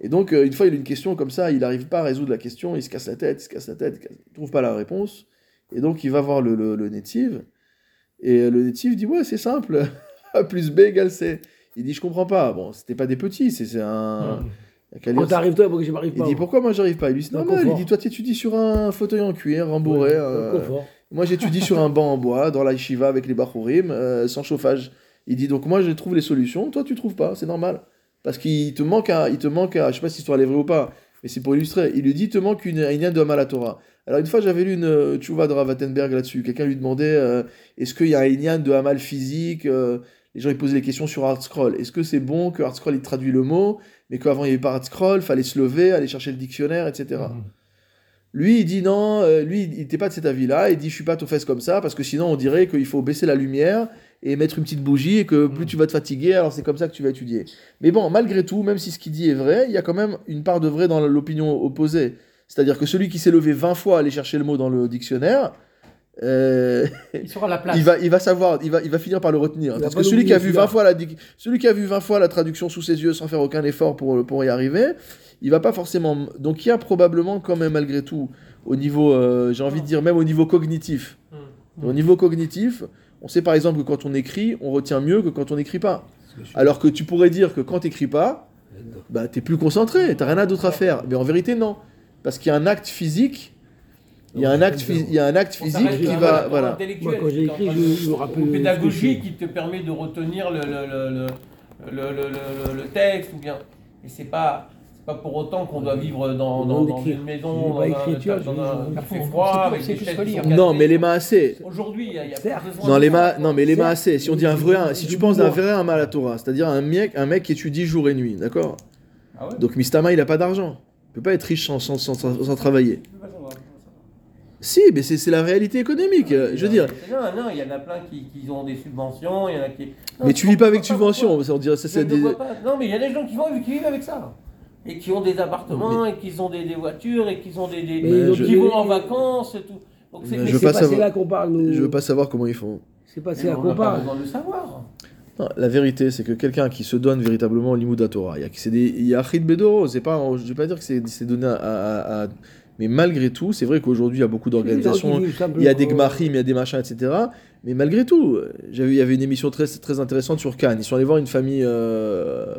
S1: Et donc, euh, une fois, il a une question comme ça, il n'arrive pas à résoudre la question, il se casse la tête, il se casse la tête, il ne trouve pas la réponse. Et donc, il va voir le, le, le native. Et le native dit Ouais, c'est simple. <laughs> A plus B égale C. Il dit Je comprends pas. Bon, c'était pas des petits, c'est un.
S3: Quand t'arrives toi, pourquoi je m'arrive
S1: Il
S3: pas
S1: dit Pourquoi moi j'arrive pas? Il lui dit non, il dit Toi, tu étudies sur un fauteuil en cuir, rembourré.
S3: Ouais,
S1: euh, moi, j'étudie sur un banc en bois, dans la yeshiva avec les bachurim, euh, sans chauffage. Il dit donc moi je trouve les solutions, toi tu trouves pas, c'est normal. Parce qu'il te manque un, il te manque un, je sais pas si l'histoire est vraie ou pas, mais c'est pour illustrer. Il lui dit il te manque une, une de Hamal Torah. Alors une fois j'avais lu une euh, tchouva de Ravattenberg là-dessus. Quelqu'un lui demandait euh, est-ce qu'il y a un inyan de Hamal physique euh, Les gens ils posaient des questions sur ArtScroll. Est-ce que c'est bon que ArtScroll il traduit le mot, mais qu'avant il n'y avait pas ArtScroll, fallait se lever, aller chercher le dictionnaire, etc. Lui, il dit non, euh, lui, il n'était pas de cet avis-là. Il dit, je suis pas aux fesses comme ça, parce que sinon, on dirait qu'il faut baisser la lumière et mettre une petite bougie, et que plus tu vas te fatiguer, alors c'est comme ça que tu vas étudier. Mais bon, malgré tout, même si ce qu'il dit est vrai, il y a quand même une part de vrai dans l'opinion opposée. C'est-à-dire que celui qui s'est levé 20 fois à aller chercher le mot dans le dictionnaire, euh,
S4: Il sera à la place.
S1: il, va, il va savoir, il va, il va finir par le retenir.
S3: Il
S1: Parce que celui qui a vu
S3: celui-là.
S1: 20 fois la, celui qui a vu 20 fois la traduction sous ses yeux sans faire aucun effort pour, pour y arriver, il va pas forcément. Donc il y a probablement quand même malgré tout au niveau, euh, j'ai envie de dire même au niveau cognitif. Au niveau cognitif, on sait par exemple que quand on écrit, on retient mieux que quand on n'écrit pas. Alors que tu pourrais dire que quand t'écris pas, bah t'es plus concentré, t'as rien d'autre à faire. Mais en vérité non, parce qu'il y a un acte physique. Il y a un acte, il y a un acte physique qui va, voilà.
S3: Moi, quand j'ai écrit, je-
S2: de-
S3: je me rappelle
S2: Une pédagogie qui te permet de retenir le, le, le, le, le, le- le- le texte, ou bien. Et c'est pas. Pas pour autant qu'on doit vivre dans, dans, dans une maison, dans un, dans un, froid,
S4: c'est
S2: avec des chaises qui sont.
S1: Non, mais les mains assez.
S2: Aujourd'hui, il y a, pas besoin
S1: Non, les
S2: ça.
S1: mains, non, mais les mains assez. Si on dit un vrai, si tu penses d'un vrai un mal à Torah, c'est-à-dire un mec, un mec qui étudie jour et nuit, d'accord
S2: Ah ouais
S1: Donc Mistama, il a pas d'argent. Il peut pas être riche sans, sans, sans, sans- travailler. Si, mais c'est c'est la réalité économique. euh, Je veux dire,
S2: Non, non, il y en a plein qui, qui ont des subventions, il y en a qui. Non,
S1: mais tu vis pas avec subvention. ça, On dirait ça,
S2: ne
S1: des.
S2: pas. Non, mais il y a des gens qui, vont, qui vivent avec ça. Et qui ont des appartements, et qui ont des, des voitures, et qui ont des. des-
S3: Mais
S2: vont en vacances et tout. Donc c'est
S1: Mais
S3: Mais
S1: je veux
S3: c'est
S1: pas
S3: pas
S1: savoir-
S3: c'est là qu'on parle, nous.
S1: Je veux pas savoir comment ils font.
S3: C'est pas là
S2: on
S3: qu'on
S2: pas
S3: parle.
S2: besoin de le savoir.
S1: Non, la vérité, c'est que quelqu'un qui se donne véritablement au limud Torah, il y a, c'est des, il y a Achid Bedoro, c'est pas, je vais pas dire que c'est, c'est donné à, à- à- Mais malgré tout, c'est vrai qu'aujourd'hui, il y a beaucoup d'organisations, il y a des gmachim, il y a des machins, etc. Mais malgré tout, euh, j'avais, il y avait une émission très, très intéressante sur Cannes. Ils sont allés voir une famille euh,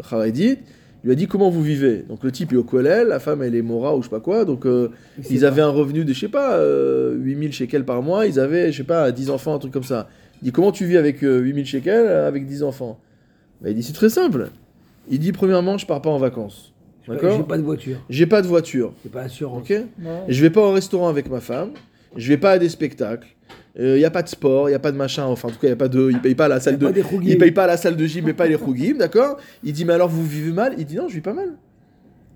S1: lui a dit comment vous vivez? Donc le type est au Kollel, la femme elle est Mora ou je sais pas quoi. Donc euh, ils avaient un revenu de je sais pas euh, 8000 shekels par mois. Ils avaient je sais pas 10 enfants, un truc comme ça. Il dit comment tu vis avec euh, 8000 shekels euh, avec 10 enfants? Bah, Il dit c'est très simple. Il dit premièrement je pars pas en vacances.
S3: J'ai
S1: D'accord?
S3: pas de voiture,
S1: J'ai pas de voiture.
S3: j'ai pas d'assurance.
S1: Ok? Je vais pas au restaurant avec ma femme. Je vais pas à des spectacles. Il n'y a pas de sport, il n'y a pas de machin. Enfin, en tout cas, il y a pas de. Il paye pas la
S3: Y a
S1: salle de. Il paye pas la salle de gym et pas les rougim, d'accord? Il dit, mais alors vous vivez mal? Il dit, non, je vis pas mal.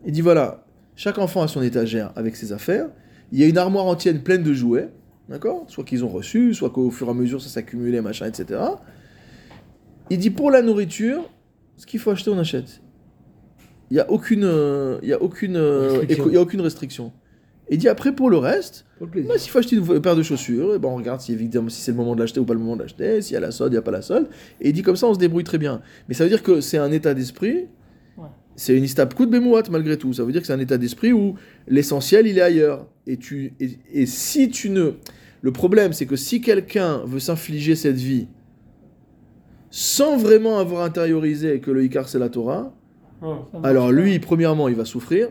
S1: Il dit, voilà, chaque enfant a son étagère avec ses affaires. Il y a une armoire entière pleine de jouets, d'accord? Soit qu'ils ont reçus, soit qu'au fur et à mesure ça s'accumulait, machin, etc. Il dit, pour la nourriture, ce qu'il faut acheter, on achète. Il n'y a aucune, euh, il y a aucune, euh, y a aucune restriction. Il dit, après, pour le reste, bah, s'il faut acheter une paire de chaussures, et ben on regarde si, évidemment, si c'est le moment de l'acheter ou pas le moment de l'acheter, s'il y a la solde, il n'y a pas la solde. Et il dit comme ça, on se débrouille très bien. Mais ça veut dire que c'est un état d'esprit,
S5: Ouais.
S1: c'est une istab coup de bémouat malgré tout. Ça veut dire que c'est un état d'esprit où l'essentiel, il est ailleurs. Et, tu, et, et si tu ne... Le problème, c'est que si quelqu'un veut s'infliger cette vie sans vraiment avoir intériorisé que le Icar c'est la Torah, alors
S5: pas.
S1: lui, premièrement, il va souffrir,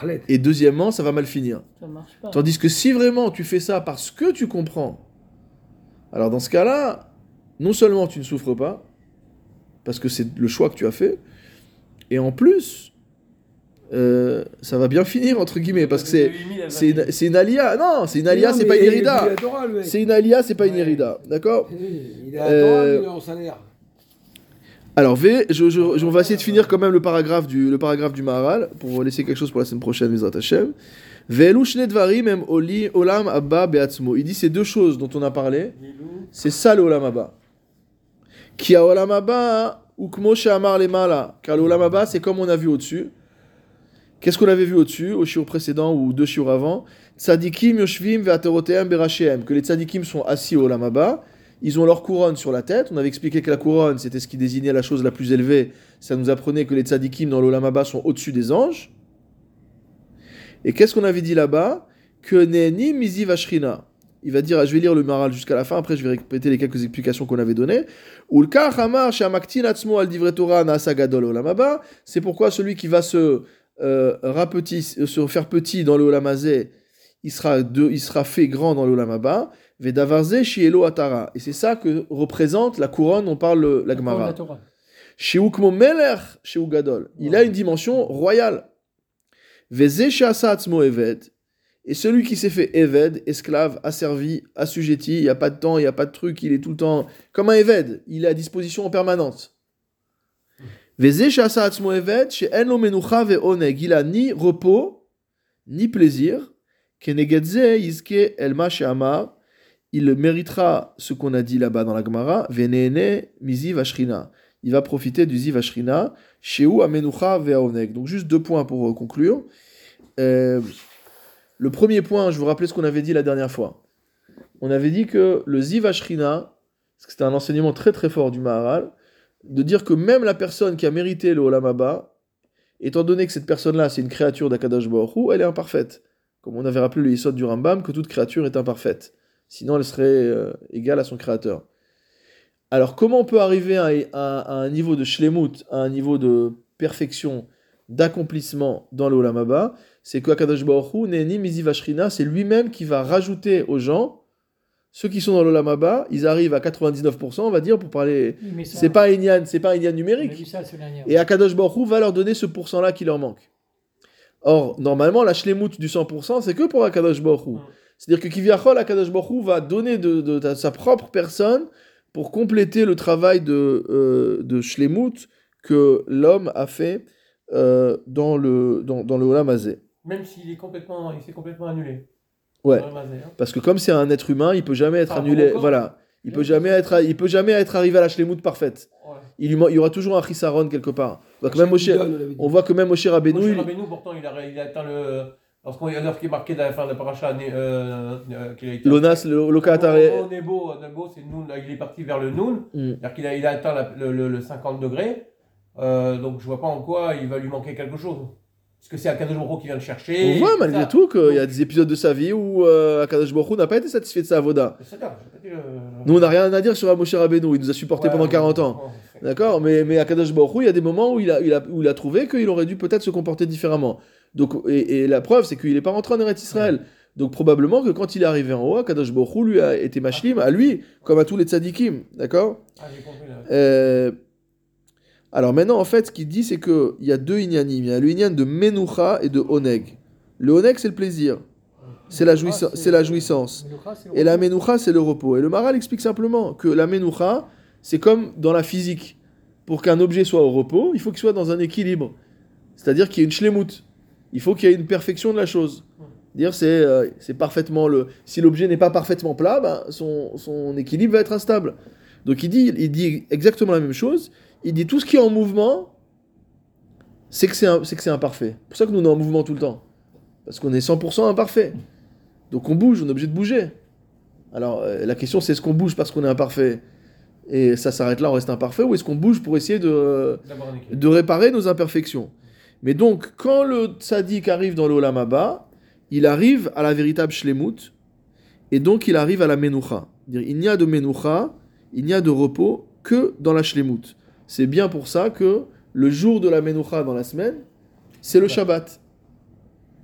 S3: Khaled,
S1: et deuxièmement, ça va mal finir.
S5: Ça marche pas.
S1: Tandis que si vraiment tu fais ça parce que tu comprends, alors dans ce cas-là, non seulement tu ne souffres pas, parce que c'est le choix que tu as fait, et en plus, euh, ça va bien finir, entre guillemets, parce que c'est, c'est, une, c'est une alia. Non, c'est une alia, c'est pas une irida. C'est une alia, c'est pas une irida. D'accord
S3: Il
S1: Euh,
S3: Torah, il est en salaire.
S1: Alors, je, je- on va essayer de finir quand même le paragraphe du, le paragraphe du Maharal pour laisser quelque chose pour la semaine prochaine, Mizrat Hashem. Oli olam abba be'atzmo. Il dit ces deux choses dont on a parlé, c'est ça le olam abba. Ki a olam abba ou kmo she'amar lemala. Car le olam abba, c'est comme on a vu au-dessus. Qu'est-ce qu'on avait vu au-dessus, au shiur précédent ou deux shiur avant? Tzadikim yoshvim ve'ateroteam berachem. Que les tzadikim sont assis au olam abba. Ils ont leur couronne sur la tête. On avait expliqué que la couronne, c'était ce qui désignait la chose la plus élevée. Ça nous apprenait que les tzadikim dans l'Olam Abba sont au-dessus des anges. Et qu'est-ce qu'on avait dit là-bas? Que Neni Mizi Vashrina. Il va dire, je vais lire le Maral jusqu'à la fin, après je vais répéter les quelques explications qu'on avait données. C'est pourquoi celui qui va se, euh, euh, se faire petit dans le Olam Hazé, il sera, il sera fait grand dans le Olam Abba. Vedavarze Shielo Atara. Et c'est ça que représente la couronne, on parle le- la Gemara. Chez Melech, chez Ugadol. Il a une dimension royale. Veze Atzmo Eved. Et celui qui s'est fait Eved, esclave, asservi, assujetti, il n'y a pas de temps, il n'y a pas de truc, il est tout le temps comme un Eved. Il est à disposition en permanence. Veze Shasa Atzmo Eved, chez Enlo Menucha Ve'oneg. Il a ni repos, ni plaisir. Kenegedze Yizke Elma She'amar. Il méritera ce qu'on a dit là-bas dans la Gemara. Venene Mizi Vashrina il va profiter du Ziv Ashrina, Sheu Amenucha Ve'aoneg. Donc juste deux points pour euh, conclure. Euh, le premier point, je vous rappelais ce qu'on avait dit la dernière fois. On avait dit que le Ziv Ashrina, parce que c'était un enseignement très très fort du Maharal, de dire que même la personne qui a mérité le Olam Abba, étant donné que cette personne-là c'est une créature d'Akadash Baruch elle est imparfaite. Comme on avait rappelé le Yisod du Rambam, que toute créature est imparfaite. Sinon elle serait euh, égale à son créateur. Alors, comment on peut arriver à, à- à un niveau de shlemut, à un niveau de perfection, d'accomplissement dans le Olam Haba? C'est que Akadosh Baruch Neni Mizi Vashrina, c'est lui-même qui va rajouter aux gens, ceux qui sont dans le Olam Haba, ils arrivent à 99%, on va dire, pour parler.
S4: Oui,
S1: C'est pas Inyan, c'est pas Inyan numérique.
S4: ça.
S1: Et Akadosh Baruch Hu va leur donner ce pourcent-là qui leur manque. Or, normalement, la shlemut du 100%, c'est que pour Akadosh Baruch Hu. C'est-à-dire que Kiviachol, Akadosh Baruch va donner de, de- de sa propre personne pour compléter le travail de, euh, de shlemut que l'homme a fait euh, dans, le, dans, dans le Olam Hazé.
S2: Même s'il est complètement, il s'est complètement annulé.
S1: Ouais.
S2: Dans le Mazé, hein.
S1: Parce que comme c'est un être humain, il peut jamais être
S2: Par
S1: annulé. Voilà. Il
S2: Il
S1: peut
S2: a-
S1: jamais être, il peut jamais être arrivé à la shlemut parfaite.
S2: Ouais.
S1: Il, lui man- il y aura toujours un chisaron quelque part. On voit que même Moshe,
S3: Gidon, on avait dit.
S1: on voit que même Moshe Rabbeinu,
S2: Moshe
S1: il-
S2: Rabbeinu, pourtant, il a, il a atteint le. Lorsqu'on lorsqu'il est marqué dans la fin de la paracha, euh, euh, a.
S1: Lonas, le.
S2: Nebo, Nebo, Nebo, c'est Noun, il est parti vers le Noun.
S1: Mm.
S2: C'est-à-dire qu'il a, il a atteint la- le, le- le 50 degrés. Euh, donc je vois pas en quoi il va lui manquer quelque chose. Parce que c'est Akadosh Baruch qui vient le chercher.
S1: On voit malgré tout qu'il y a des épisodes de sa vie où euh, Akadosh Baruch n'a pas été satisfait de sa avoda.
S2: Euh,
S1: Nous, on n'a rien à dire sur Moshe Rabbeinu, il nous a supporté
S2: ouais,
S1: pendant
S2: ouais,
S1: 40 ans.
S2: ouais.
S1: D'accord? Mais, mais Akadosh Baruch il y a des moments où il a, il a, où il a trouvé qu'il aurait dû peut-être se comporter différemment. Donc, et, et la preuve, c'est qu'il n'est pas rentré en Eretz Israël. Donc probablement que quand il est arrivé en haut, Akadosh Baruch Hu lui a été mashlim à lui, comme à tous les tzadikim. D'accord
S2: Ah.
S1: Euh, alors maintenant, en fait, ce qu'il dit, c'est qu'il y a deux inyanim. Il y a le inyan de Menucha et de Oneg. Le Oneg, c'est le plaisir. C'est la, c'est la jouissance.
S4: Le
S1: Et la
S4: repos.
S1: Menucha, c'est le repos. Et le Maral explique simplement que la Menucha, c'est comme dans la physique. Pour qu'un objet soit au repos, il faut qu'il soit dans un équilibre. C'est-à-dire qu'il y ait une shlemut. Il faut qu'il y ait une perfection de la chose. Dire c'est euh, c'est parfaitement le. Si l'objet n'est pas parfaitement plat, ben, son, son équilibre va être instable. Donc il dit, il dit exactement la même chose. Il dit tout ce qui est en mouvement, c'est que c'est un- c'est que c'est imparfait. C'est pour ça que nous on est en mouvement tout le temps. Parce qu'on est 100% imparfait. Donc on bouge, on est obligé de bouger. Alors euh, la question c'est est-ce qu'on bouge parce qu'on est imparfait? Et ça s'arrête là, on reste imparfait, ou est-ce qu'on bouge pour essayer de, de réparer nos imperfections? Mais donc, quand le tzaddik arrive dans le Olam Haba, il arrive à la véritable shlemut, et donc il arrive à la menucha. Dire, Il n'y a de menucha, il n'y a de repos que dans la shlemut. C'est bien pour ça que le jour de la menucha dans la semaine, c'est le Shabbat.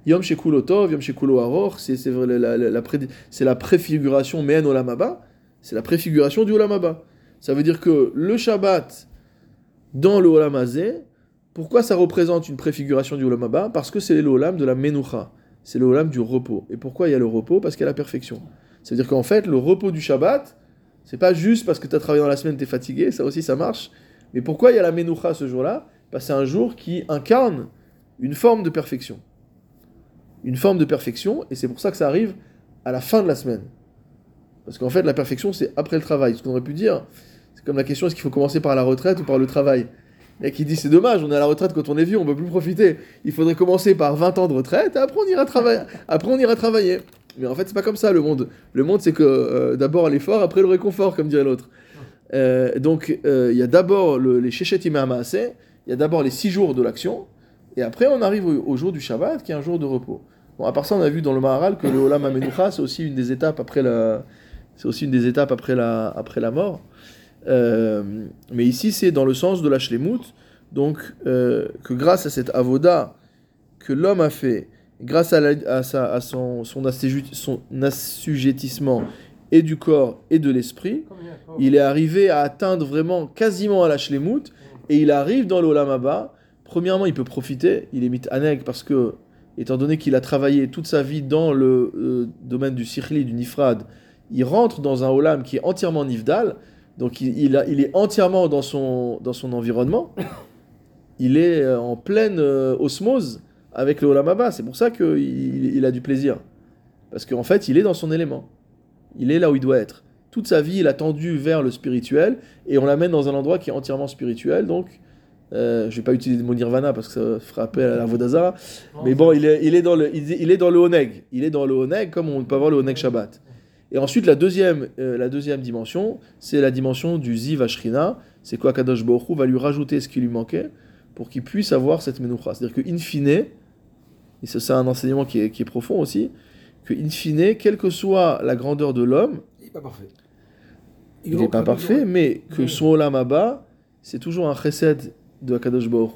S1: Yom Shekulo Tov, Yom Shekulo Aroch, c'est la, la- la- la pré- c'est la préfiguration Men Olam Haba, c'est la préfiguration du Olam Haba. Ça veut dire que le Shabbat dans le Olam pourquoi ça représente une préfiguration du Olam Parce que c'est le Olam de la Menucha, c'est le Olam du repos. Et pourquoi il y a le repos Parce qu'il y a la perfection. Ça veut dire qu'en fait, le repos du Shabbat, c'est pas juste parce que tu as travaillé dans la semaine, tu es fatigué, ça aussi ça marche. Mais pourquoi il y a la Menucha ce jour-là Parce que c'est un jour qui incarne une forme de perfection. Une forme de perfection, et c'est pour ça que ça arrive à la fin de la semaine. Parce qu'en fait, la perfection, c'est après le travail. Ce qu'on aurait pu dire, c'est comme la question est-ce qu'il faut commencer par la retraite ou par le travail Et qui dit c'est dommage, on est à la retraite quand on est vieux, on peut plus profiter. Il faudrait commencer par 20 ans de retraite, et après on ira travailler. <laughs> Après on ira travailler. Mais en fait, c'est pas comme ça le monde. Le monde, c'est que euh, d'abord l'effort, après le réconfort, comme dirait l'autre. Euh, donc, euh, il y a d'abord le- les Shechet il y a d'abord les 6 jours de l'action, et après on arrive au, au jour du Shabbat, qui est un jour de repos. Bon, à part ça, on a vu dans le Maharal que le Olam HaMenucha, c'est aussi une des étapes après la, c'est aussi une des étapes après la, après la mort. Euh, mais ici, c'est dans le sens de la Shlemut, donc euh, que grâce à cette avoda que l'homme a fait, grâce à, sa- son assujettissement et du corps et de l'esprit, il est arrivé à atteindre vraiment quasiment à la Shlemut, et il arrive dans l'Olam Haba. Premièrement, il peut profiter, il est mit aneg parce que, étant donné qu'il a travaillé toute sa vie dans le euh, domaine du Sikhli, du Nifrad, il rentre dans un Olam qui est entièrement Nifdal, donc il, est entièrement dans son, environnement, il est euh, en pleine euh, osmose avec le Olam Haba, c'est pour ça qu'il il a du plaisir. Parce qu'en fait, il est dans son élément. Il est là où il doit être. Toute sa vie, il a tendu vers le spirituel, et on l'amène dans un endroit qui est entièrement spirituel, donc... Euh, je vais pas utiliser le mot nirvana parce que ça appel à la Vodazara. Mais bon, il est, dans le, il est, dans le Oneg. Il est dans le Oneg comme on peut avoir le Oneg Shabbat. Et ensuite, la deuxième, euh, la deuxième dimension, c'est la dimension du Ziv Ashrina. C'est quoi Kadosh Baruch Hu va lui rajouter ce qui lui manquait pour qu'il puisse avoir cette menucha. C'est-à-dire que in fine, et ça c'est un enseignement qui est, qui est profond aussi, que in fine, quelle que soit la grandeur de l'homme,
S3: Il n'est pas parfait.
S1: il n'est pas parfait, mais que
S4: Oui.
S1: son Olam Haba, c'est toujours un chesed de Akadosh Baruch.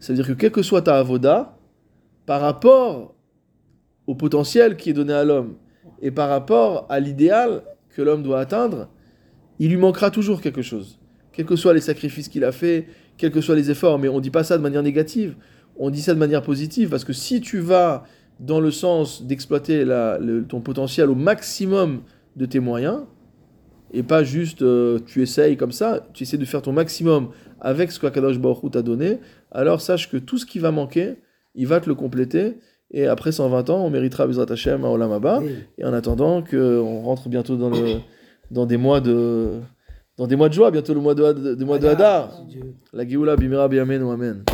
S1: C'est-à-dire que quelle que soit ta avoda, par rapport au potentiel qui est donné à l'homme et par rapport à l'idéal que l'homme doit atteindre, il lui manquera toujours quelque chose. Quels que soient les sacrifices qu'il a fait, quels que soient les efforts, mais on ne dit pas ça de manière négative, on dit ça de manière positive, parce que si tu vas dans le sens d'exploiter ton potentiel au maximum de tes moyens, et pas juste euh, tu essayes comme ça, tu essaies de faire ton maximum avec ce qu'Akadosh Baruch t'a donné, alors sache que tout ce qui va manquer, il va te le compléter, et après 120 ans, on méritera Bezrat Hashem à Olam
S3: Oui.
S1: et en attendant qu'on rentre bientôt dans, le, dans, des mois de, dans des mois de joie, bientôt le mois de, de, de mois de Hadar, la Géoula Bimera Biamen ou Amen.